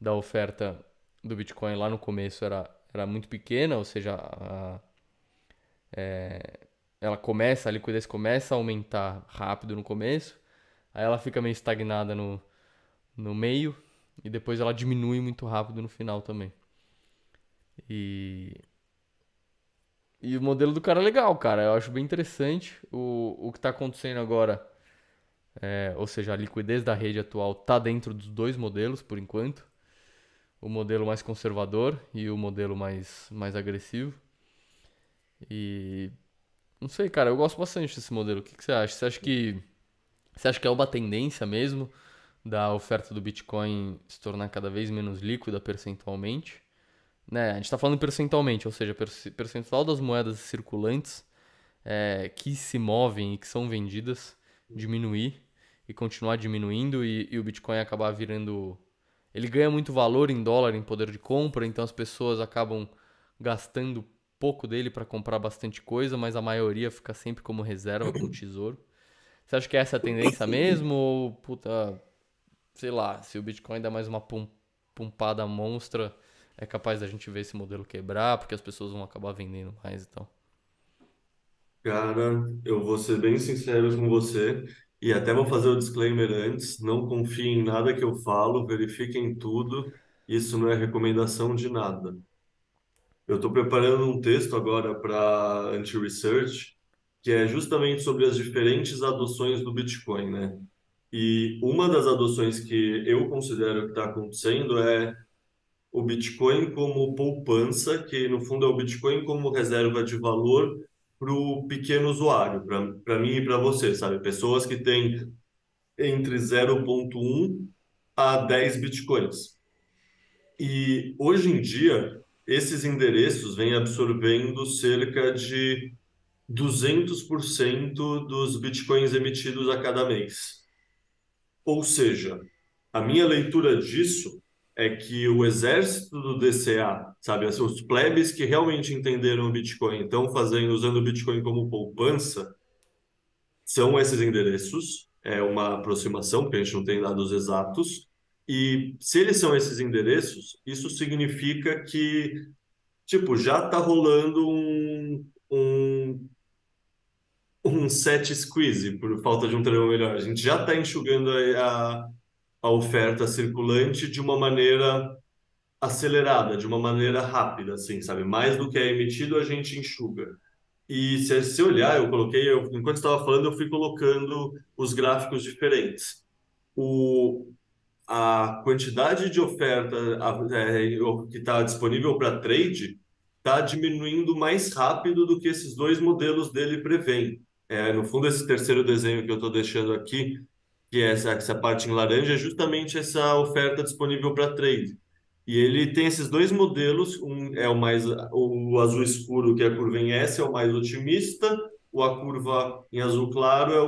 da oferta do Bitcoin lá no começo era, era muito pequena, ou seja, a, é, ela começa, a liquidez começa a aumentar rápido no começo, aí ela fica meio estagnada no, no meio e depois ela diminui muito rápido no final também. E, e o modelo do cara é legal, cara, eu acho bem interessante o, o que está acontecendo agora. É, ou seja, a liquidez da rede atual está dentro dos dois modelos por enquanto o modelo mais conservador e o modelo mais, mais agressivo. E não sei, cara, eu gosto bastante desse modelo. O que, que você acha? Você acha que você acha que é uma tendência mesmo da oferta do Bitcoin se tornar cada vez menos líquida percentualmente? Né? A gente está falando percentualmente, ou seja, percentual das moedas circulantes é, que se movem e que são vendidas diminuir e continuar diminuindo e, e o Bitcoin acabar virando ele ganha muito valor em dólar, em poder de compra, então as pessoas acabam gastando pouco dele para comprar bastante coisa, mas a maioria fica sempre como reserva, como tesouro. Você acha que essa é a tendência mesmo? Ou, puta, sei lá, se o Bitcoin dá mais uma pum, pumpada monstra, é capaz da gente ver esse modelo quebrar, porque as pessoas vão acabar vendendo mais e tal. Cara, eu vou ser bem sincero com você e até vou fazer o disclaimer antes: não confiem em nada que eu falo, verifiquem tudo. Isso não é recomendação de nada. Eu estou preparando um texto agora para Anti-Research, que é justamente sobre as diferentes adoções do Bitcoin, né? E uma das adoções que eu considero que está acontecendo é o Bitcoin como poupança, que no fundo é o Bitcoin como reserva de valor para o pequeno usuário, para mim e para você, sabe? Pessoas que têm entre 0,1 a 10 bitcoins. E hoje em dia, esses endereços vêm absorvendo cerca de 200% dos bitcoins emitidos a cada mês. Ou seja, a minha leitura disso é que o exército do DCA, sabe, assim, os plebes que realmente entenderam o Bitcoin, estão fazendo, usando o Bitcoin como poupança, são esses endereços. É uma aproximação, porque a gente não tem dados exatos. E se eles são esses endereços, isso significa que, tipo, já está rolando um, um, um set squeeze, por falta de um termo melhor. A gente já está enxugando a, a a oferta circulante de uma maneira acelerada, de uma maneira rápida, assim, sabe? Mais do que é emitido, a gente enxuga. E se você olhar, eu coloquei, eu, enquanto estava falando, eu fui colocando os gráficos diferentes. O, a quantidade de oferta é, que está disponível para trade está diminuindo mais rápido do que esses dois modelos dele prevêem. É, no fundo, esse terceiro desenho que eu estou deixando aqui que é essa, essa parte em laranja, é justamente essa oferta disponível para trade. E ele tem esses dois modelos, um é o mais o azul escuro, que é a curva em S, é o mais otimista, o a curva em azul claro é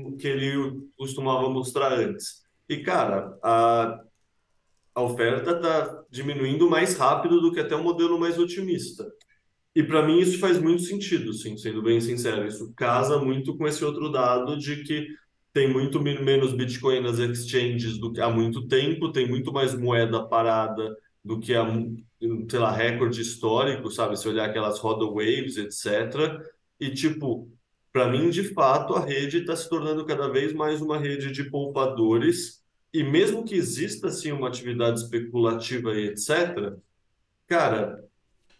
o que ele costumava mostrar antes. E cara, a, a oferta está diminuindo mais rápido do que até o modelo mais otimista. E para mim isso faz muito sentido, sim, sendo bem sincero. Isso casa muito com esse outro dado de que tem muito menos Bitcoin nas exchanges do que há muito tempo, tem muito mais moeda parada do que há, sei lá, recorde histórico, sabe? Se olhar aquelas roda waves, etc. E, tipo, para mim, de fato, a rede está se tornando cada vez mais uma rede de poupadores. E mesmo que exista, assim, uma atividade especulativa e etc., cara,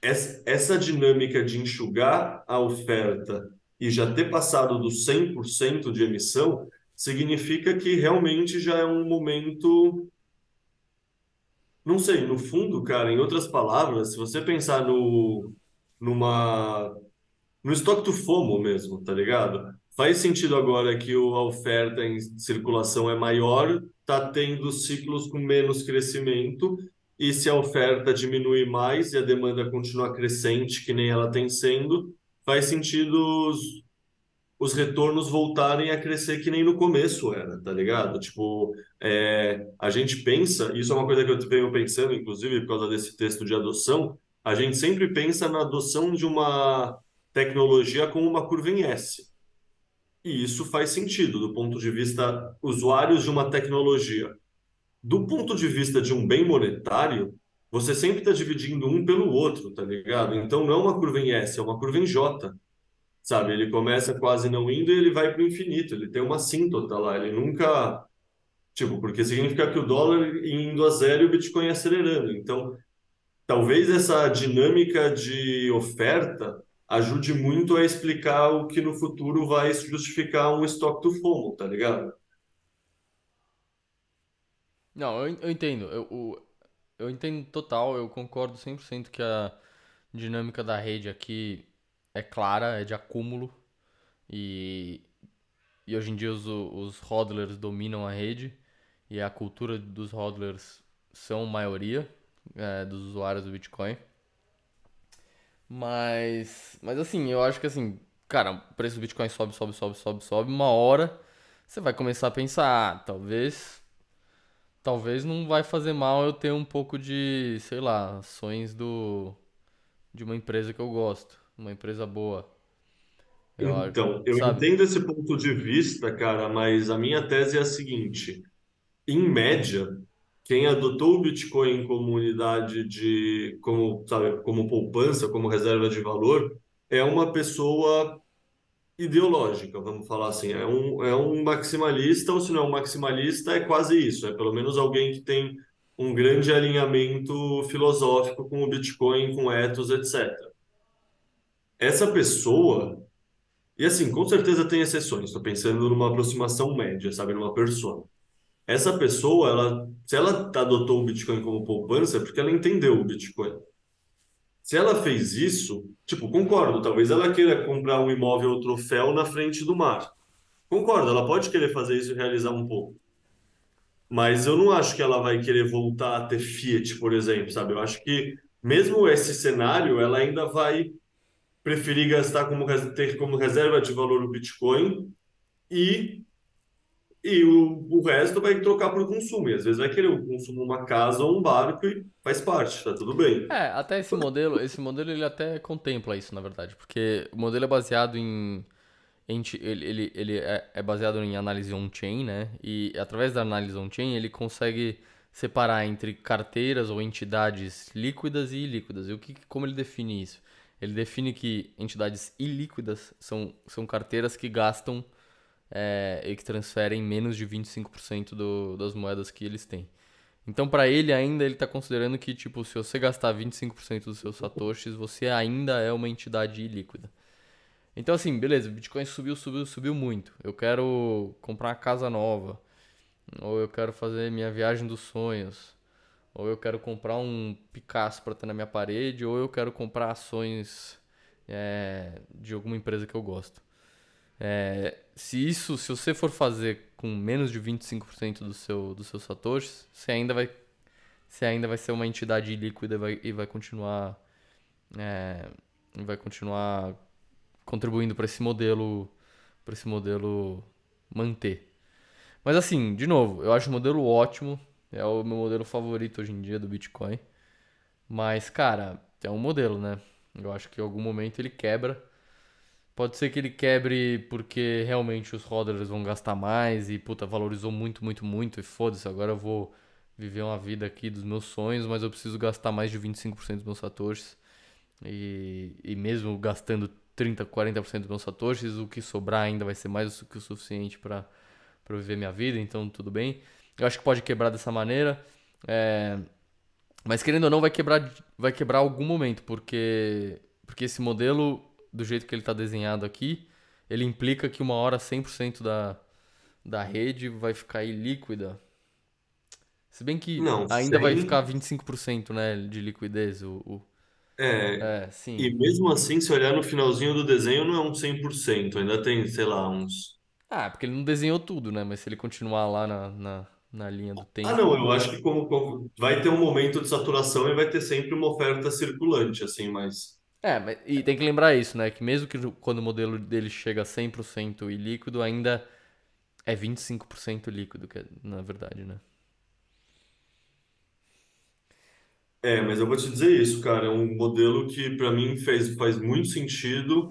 essa dinâmica de enxugar a oferta e já ter passado dos 100% de emissão significa que realmente já é um momento. Não sei, no fundo, cara, em outras palavras, se você pensar no, numa, no estoque do FOMO mesmo, tá ligado? faz sentido agora que a oferta em circulação é maior, está tendo ciclos com menos crescimento, e se a oferta diminui mais e a demanda continua crescente, que nem ela tem sendo, faz sentido os, os retornos voltarem a crescer que nem no começo era, tá ligado? Tipo, é, a gente pensa, isso é uma coisa que eu venho pensando, inclusive por causa desse texto de adoção, a gente sempre pensa na adoção de uma tecnologia como uma curva em S. E isso faz sentido do ponto de vista usuários de uma tecnologia. Do ponto de vista de um bem monetário, você sempre está dividindo um pelo outro, tá ligado? Então não é uma curva em S, é uma curva em J sabe? Ele começa quase não indo e ele vai para o infinito. Ele tem uma assíntota lá. Ele nunca. Tipo, porque significa que o dólar indo a zero e o Bitcoin acelerando. Então, talvez essa dinâmica de oferta ajude muito a explicar o que no futuro vai justificar um estoque do FOMO, tá ligado? Não, eu, eu entendo. Eu, eu, eu entendo total. Eu concordo 100% que a dinâmica da rede aqui é clara, é de acúmulo. E, e hoje em dia os, os hodlers dominam a rede. E a cultura dos hodlers são maioria é, dos usuários do Bitcoin. Mas, mas assim, eu acho que assim, cara, o preço do Bitcoin sobe, sobe, sobe, sobe, sobe. Uma hora você vai começar a pensar, ah, talvez, talvez não vai fazer mal eu ter um pouco de, sei lá, ações do, de uma empresa que eu gosto uma empresa boa. Eu, então, eu sabe? entendo esse ponto de vista, cara, mas a minha tese é a seguinte: em média, quem adotou o Bitcoin como unidade de, como, sabe, como poupança, como reserva de valor, é uma pessoa ideológica, vamos falar assim. É um, é um maximalista, ou se não é um maximalista, é quase isso. É pelo menos alguém que tem um grande alinhamento filosófico com o Bitcoin, com ethos, etc essa pessoa, e assim, com certeza tem exceções, estou pensando numa aproximação média, sabe, numa pessoa. Essa pessoa, ela, se ela adotou o Bitcoin como poupança, é porque ela entendeu o Bitcoin. Se ela fez isso, tipo, concordo, talvez ela queira comprar um imóvel troféu na frente do mar. Concordo, ela pode querer fazer isso e realizar um pouco. Mas eu não acho que ela vai querer voltar a ter Fiat, por exemplo, sabe? Eu acho que mesmo esse cenário, ela ainda vai preferir gastar como ter como reserva de valor o Bitcoin e e o, o resto vai trocar por consumo. E às vezes vai querer o consumo uma casa ou um barco e faz parte, tá tudo bem. É, até esse modelo, esse modelo ele até contempla isso, na verdade, porque o modelo é baseado em, em ele, ele, ele é, é baseado em análise on-chain, né? E através da análise on-chain ele consegue separar entre carteiras ou entidades líquidas e ilíquidas. E o que, como ele define isso? Ele define que entidades ilíquidas são, são carteiras que gastam é, e que transferem menos de 25% do, das moedas que eles têm. Então, para ele, ainda ele está considerando que, tipo, se você gastar 25% dos seus satoshis, você ainda é uma entidade ilíquida. Então, assim, beleza, Bitcoin subiu, subiu, subiu muito. Eu quero comprar uma casa nova. Ou eu quero fazer minha viagem dos sonhos ou eu quero comprar um Picasso para ter na minha parede, ou eu quero comprar ações é, de alguma empresa que eu gosto. É, se isso, se você for fazer com menos de 25% do seu, dos seus satoshis, você ainda vai, você ainda vai ser uma entidade líquida e vai, e vai continuar, é, vai continuar contribuindo para esse modelo, para esse modelo manter. Mas assim, de novo, eu acho o modelo ótimo. É o meu modelo favorito hoje em dia do Bitcoin. Mas, cara, é um modelo, né? Eu acho que em algum momento ele quebra. Pode ser que ele quebre porque realmente os hodlers vão gastar mais e, puta, valorizou muito, muito, muito. E foda-se, agora eu vou viver uma vida aqui dos meus sonhos, mas eu preciso gastar mais de 25% dos meus satoshis. E, e mesmo gastando 30, 40% dos meus satoshis, o que sobrar ainda vai ser mais do que o suficiente para viver minha vida, então tudo bem. Eu acho que pode quebrar dessa maneira. É... Mas querendo ou não, vai quebrar, vai quebrar algum momento, porque, porque esse modelo, do jeito que ele está desenhado aqui, ele implica que uma hora 100% da, da rede vai ficar ilíquida. Se bem que não, ainda vai ficar 25% né, de liquidez. O, o, É, É, sim. e mesmo assim, se olhar no finalzinho do desenho, não é um 100%, ainda tem, sei lá, uns. Ah, porque ele não desenhou tudo, né? Mas se ele continuar lá na, na, na linha do Ah, não, eu tempo. acho que como, como- vai ter um momento de saturação e vai ter sempre uma oferta circulante, assim, mas. É, mas, e tem que lembrar isso, né? Que mesmo que quando o modelo dele chega a 100% e líquido, ainda é 25% líquido, que é, na verdade, né? É, mas eu vou te dizer isso, cara, é um modelo que para mim fez, faz muito sentido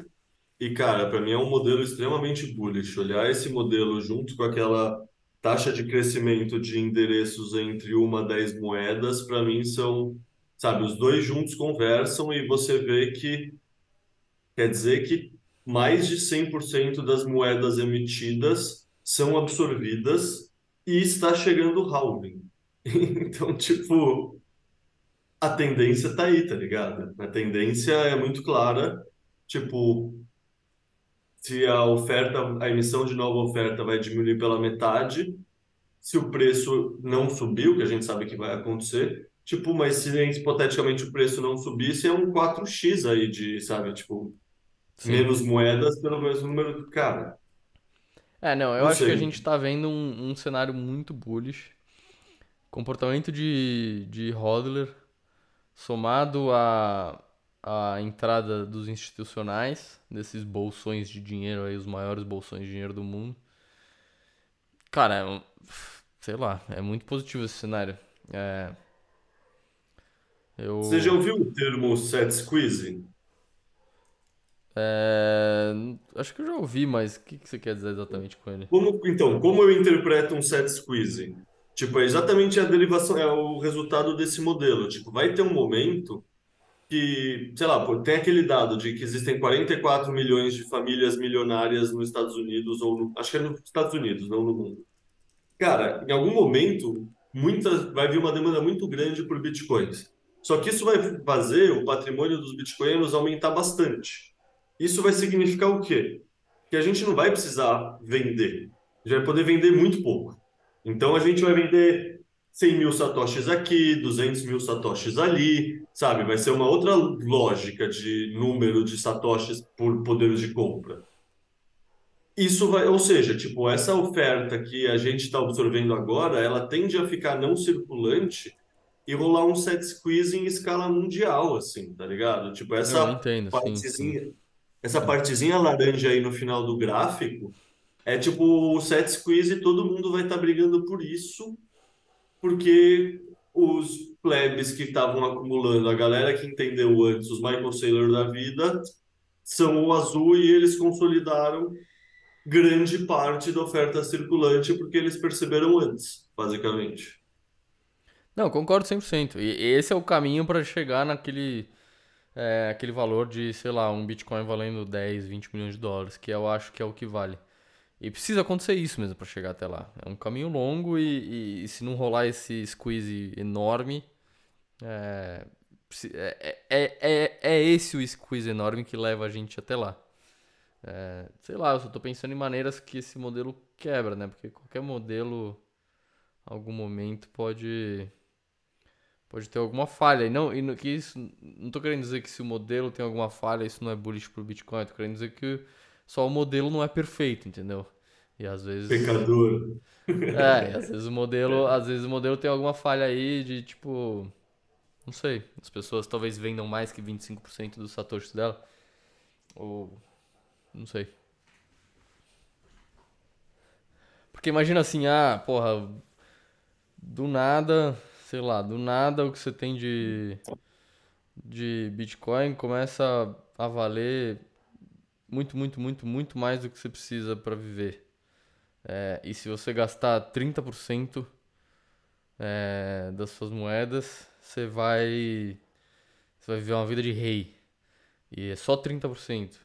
e, cara, para mim é um modelo extremamente bullish. Olhar esse modelo junto com aquela taxa de crescimento de endereços entre uma a 10 moedas, para mim são, sabe, os dois juntos conversam e você vê que quer dizer que mais de 100% das moedas emitidas são absorvidas e está chegando o halving. Então, tipo, a tendência tá aí, tá ligado? A tendência é muito clara. Tipo, se a oferta, a emissão de nova oferta vai diminuir pela metade, se o preço não subiu, que a gente sabe que vai acontecer, tipo, mas se hipoteticamente o preço não subisse, é um quatro x aí de, sabe, tipo, Sim. menos moedas pelo mesmo número. Cara, É, não, eu não acho que a sei. gente tá vendo um, um cenário muito bullish. Comportamento de, de hodler somado à, à entrada dos institucionais, desses bolsões de dinheiro aí, os maiores bolsões de dinheiro do mundo. Cara, é sei lá, é muito positivo esse cenário. É, Você já eu. ouviu o termo set squeeze? é, acho que eu já ouvi, mas o que, que você quer dizer exatamente com ele? Como, então, como eu interpreto um set squeeze? Tipo, é exatamente a derivação, é o resultado desse modelo. Tipo, vai ter um momento que, sei lá, tem aquele dado de que existem 44 milhões de famílias milionárias nos Estados Unidos, ou no, acho que é nos Estados Unidos, não no mundo. Cara, em algum momento, muitas, vai vir uma demanda muito grande por bitcoins. Só que isso vai fazer o patrimônio dos bitcoinheiros aumentar bastante. Isso vai significar o quê? Que a gente não vai precisar vender. A gente vai poder vender muito pouco. Então a gente vai vender 100 mil satoshis aqui, 200 mil satoshis ali, sabe? Vai ser uma outra lógica de número de satoshis por poder de compra. Isso vai, ou seja, tipo, essa oferta que a gente está absorvendo agora, ela tende a ficar não circulante e rolar um set squeeze em escala mundial, assim, tá ligado? Tipo, essa entendo, sim, sim, partezinha, essa sim. partezinha laranja aí no final do gráfico é tipo o set squeeze e todo mundo vai estar brigando por isso, porque os plebes que estavam acumulando, a galera que entendeu antes, os Michael Saylor da vida, são o azul e eles consolidaram grande parte da oferta circulante porque eles perceberam antes, basicamente. Não, concordo 100%. E esse é o caminho para chegar naquele é, aquele valor de, sei lá, um Bitcoin valendo 10, 20 milhões de dólares, que eu acho que é o que vale. E precisa acontecer isso mesmo para chegar até lá. É um caminho longo e, e- e se não rolar esse squeeze enorme, é, é, é, é, é esse o squeeze enorme que leva a gente até lá. É, sei lá, eu só tô pensando em maneiras que esse modelo quebra, né? Porque qualquer modelo, algum momento, pode Pode ter alguma falha. E não, e que isso, não tô querendo dizer que se o modelo tem alguma falha, isso não é bullish pro Bitcoin. Tô querendo dizer que só o modelo não é perfeito, entendeu? E às vezes. Pecador. É, às vezes o modelo. Às vezes o modelo tem alguma falha aí de tipo. Não sei. As pessoas talvez vendam mais que 25% dos satoshis dela. Ou. Não sei. Porque imagina assim, ah, porra, do nada, sei lá, do nada o que você tem de de Bitcoin começa a valer muito, muito, muito, muito mais do que você precisa para viver. É, e se você gastar 30% é, das suas moedas, você vai, você vai viver uma vida de rei. E é só 30%.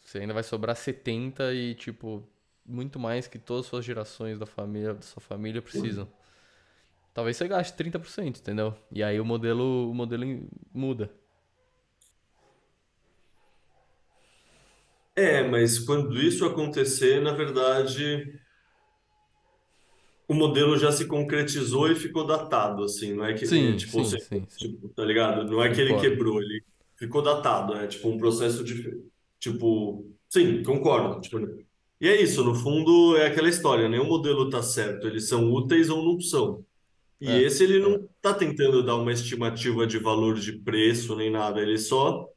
Você ainda vai sobrar 70% e, tipo, muito mais que todas as suas gerações da família, da sua família precisam. Talvez você gaste 30%, entendeu? E aí o modelo, o modelo muda. É, mas quando isso acontecer, na verdade, o modelo já se concretizou e ficou datado, assim, não é que, Sim, tipo, sim, você, sim, tipo, tá ligado? Não é que ele Concordo. quebrou, ele ficou datado, é tipo um processo de, tipo, sim, concordo, tipo, e é isso, no fundo é aquela história, nenhum modelo tá certo, eles são úteis ou não são. E É, esse ele não tá tentando dar uma estimativa de valor de preço nem nada, ele só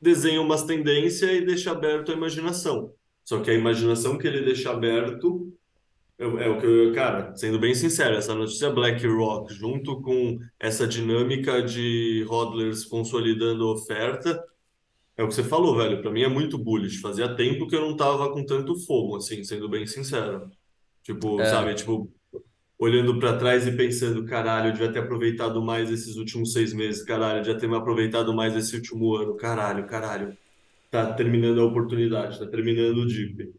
desenha umas tendências e deixa aberto a imaginação. Só que a imaginação que ele deixa aberto é, o que eu, cara, sendo bem sincero, essa notícia BlackRock, junto com essa dinâmica de hodlers consolidando a oferta, é o que você falou, velho. Para mim é muito bullish. Fazia tempo que eu não tava com tanto fogo, assim, sendo bem sincero. Tipo, é, sabe, tipo, olhando para trás e pensando, caralho, eu devia ter aproveitado mais esses últimos seis meses, caralho, eu devia ter me aproveitado mais esse último ano, caralho, caralho. Tá terminando a oportunidade, tá terminando o dip.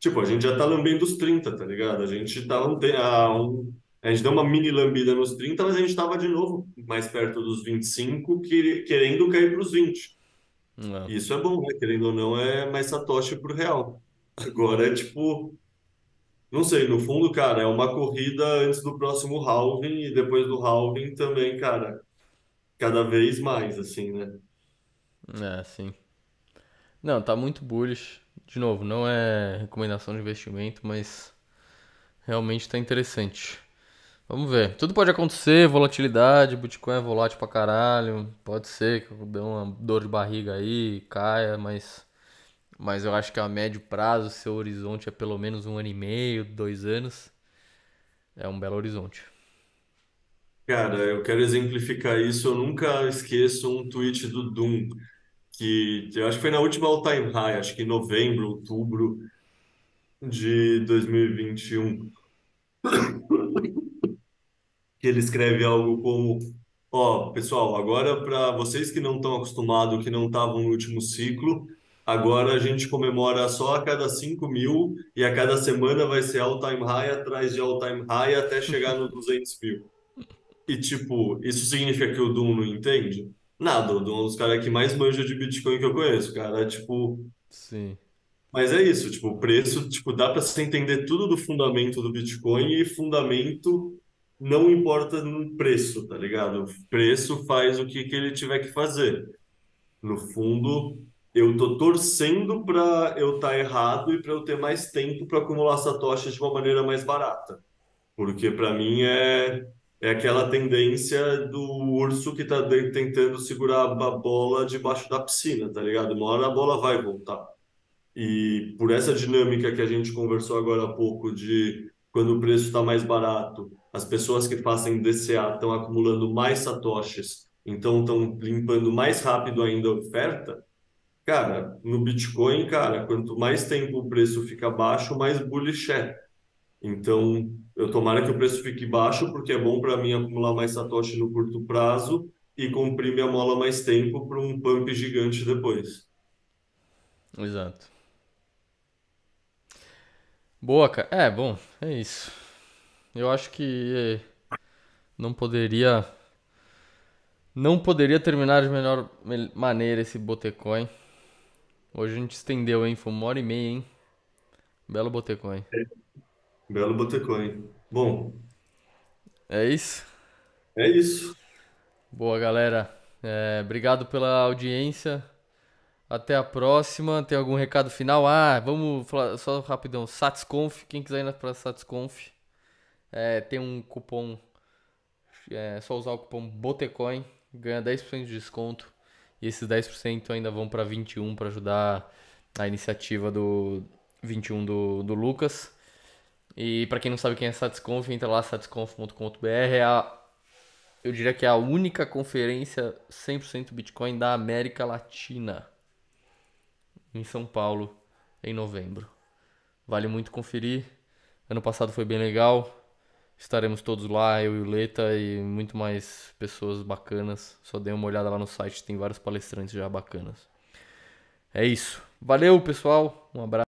Tipo, a gente já tá lambendo os 30, tá ligado? A gente tá um, a, um, a gente deu uma mini lambida nos 30, mas a gente tava de novo mais perto dos 25, que, querendo cair pros 20. é, E isso é bom, né? Querendo ou não, é mais satoshi pro real. Agora é tipo, não sei, no fundo, cara, é uma corrida antes do próximo halving e depois do halving também, cara, cada vez mais, assim, né? é, sim. Não, tá muito bullish. De novo, não é recomendação de investimento, mas realmente tá interessante. Vamos ver. Tudo pode acontecer, volatilidade, Bitcoin é volátil pra caralho. Pode ser que dê uma dor de barriga aí, caia, mas, mas eu acho que a médio prazo, seu horizonte é pelo menos um ano e meio, dois anos. É um belo horizonte. Cara, eu quero exemplificar isso. Eu nunca esqueço um tweet do Doom, que eu acho que foi na última all-time high, acho que em novembro, outubro de 2021, que ele escreve algo como: Ó, pessoal, agora para vocês que não estão acostumados, que não estavam no último ciclo, agora a gente comemora só a cada 5 mil e a cada semana vai ser all-time high atrás de all-time high até chegar no 200 mil. E, tipo, isso significa que o Doom não entende? Nada, o Doom é um dos caras que mais manja de Bitcoin que eu conheço, cara. É, tipo, Sim, mas é isso, tipo, o preço, tipo, dá para você entender tudo do fundamento do Bitcoin e fundamento não importa no preço, tá ligado? O preço faz o que, que ele tiver que fazer. No fundo, eu tô torcendo para eu estar errado e para eu ter mais tempo para acumular satoshis de uma maneira mais barata. Porque para mim é, é aquela tendência do urso que tá tentando segurar a bola debaixo da piscina, tá ligado? Uma hora a bola vai voltar. E por essa dinâmica que a gente conversou agora há pouco de quando o preço está mais barato, as pessoas que fazem DCA estão acumulando mais satoshis, então estão limpando mais rápido ainda a oferta. Cara, no Bitcoin, cara, quanto mais tempo o preço fica baixo, mais bullish é. Então, eu tomara que o preço fique baixo, porque é bom para mim acumular mais satoshi no curto prazo e cumprir minha mola mais tempo para um pump gigante depois. exato. Boa, cara. É, bom, é isso. Eu acho que não poderia. Não poderia terminar de melhor mel- maneira esse Botecoin. Hoje a gente estendeu, hein? Foi uma hora e meia, hein? Belo Botecoin. Belo Bitcoin. Bom, É isso? é isso. Boa, galera. É, obrigado pela audiência. Até a próxima. Tem algum recado final? Ah, vamos falar só rapidão. Satsconf. Quem quiser ir para Satsconf, é, tem um cupom. É só usar o cupom Botecoin. Ganha 10% de desconto. E esses 10% ainda vão para 21 para ajudar a iniciativa do 21 do, do Lucas. E para quem não sabe quem é Satsconf, entra lá satsconf.com.br. É a eu diria que é a única conferência 100% Bitcoin da América Latina, em São Paulo, em novembro. Vale muito conferir. Ano passado foi bem legal. Estaremos todos lá, eu e o Leta e muito mais pessoas bacanas. Só dei uma olhada lá no site, tem vários palestrantes já bacanas. É isso. Valeu, pessoal. Um abraço.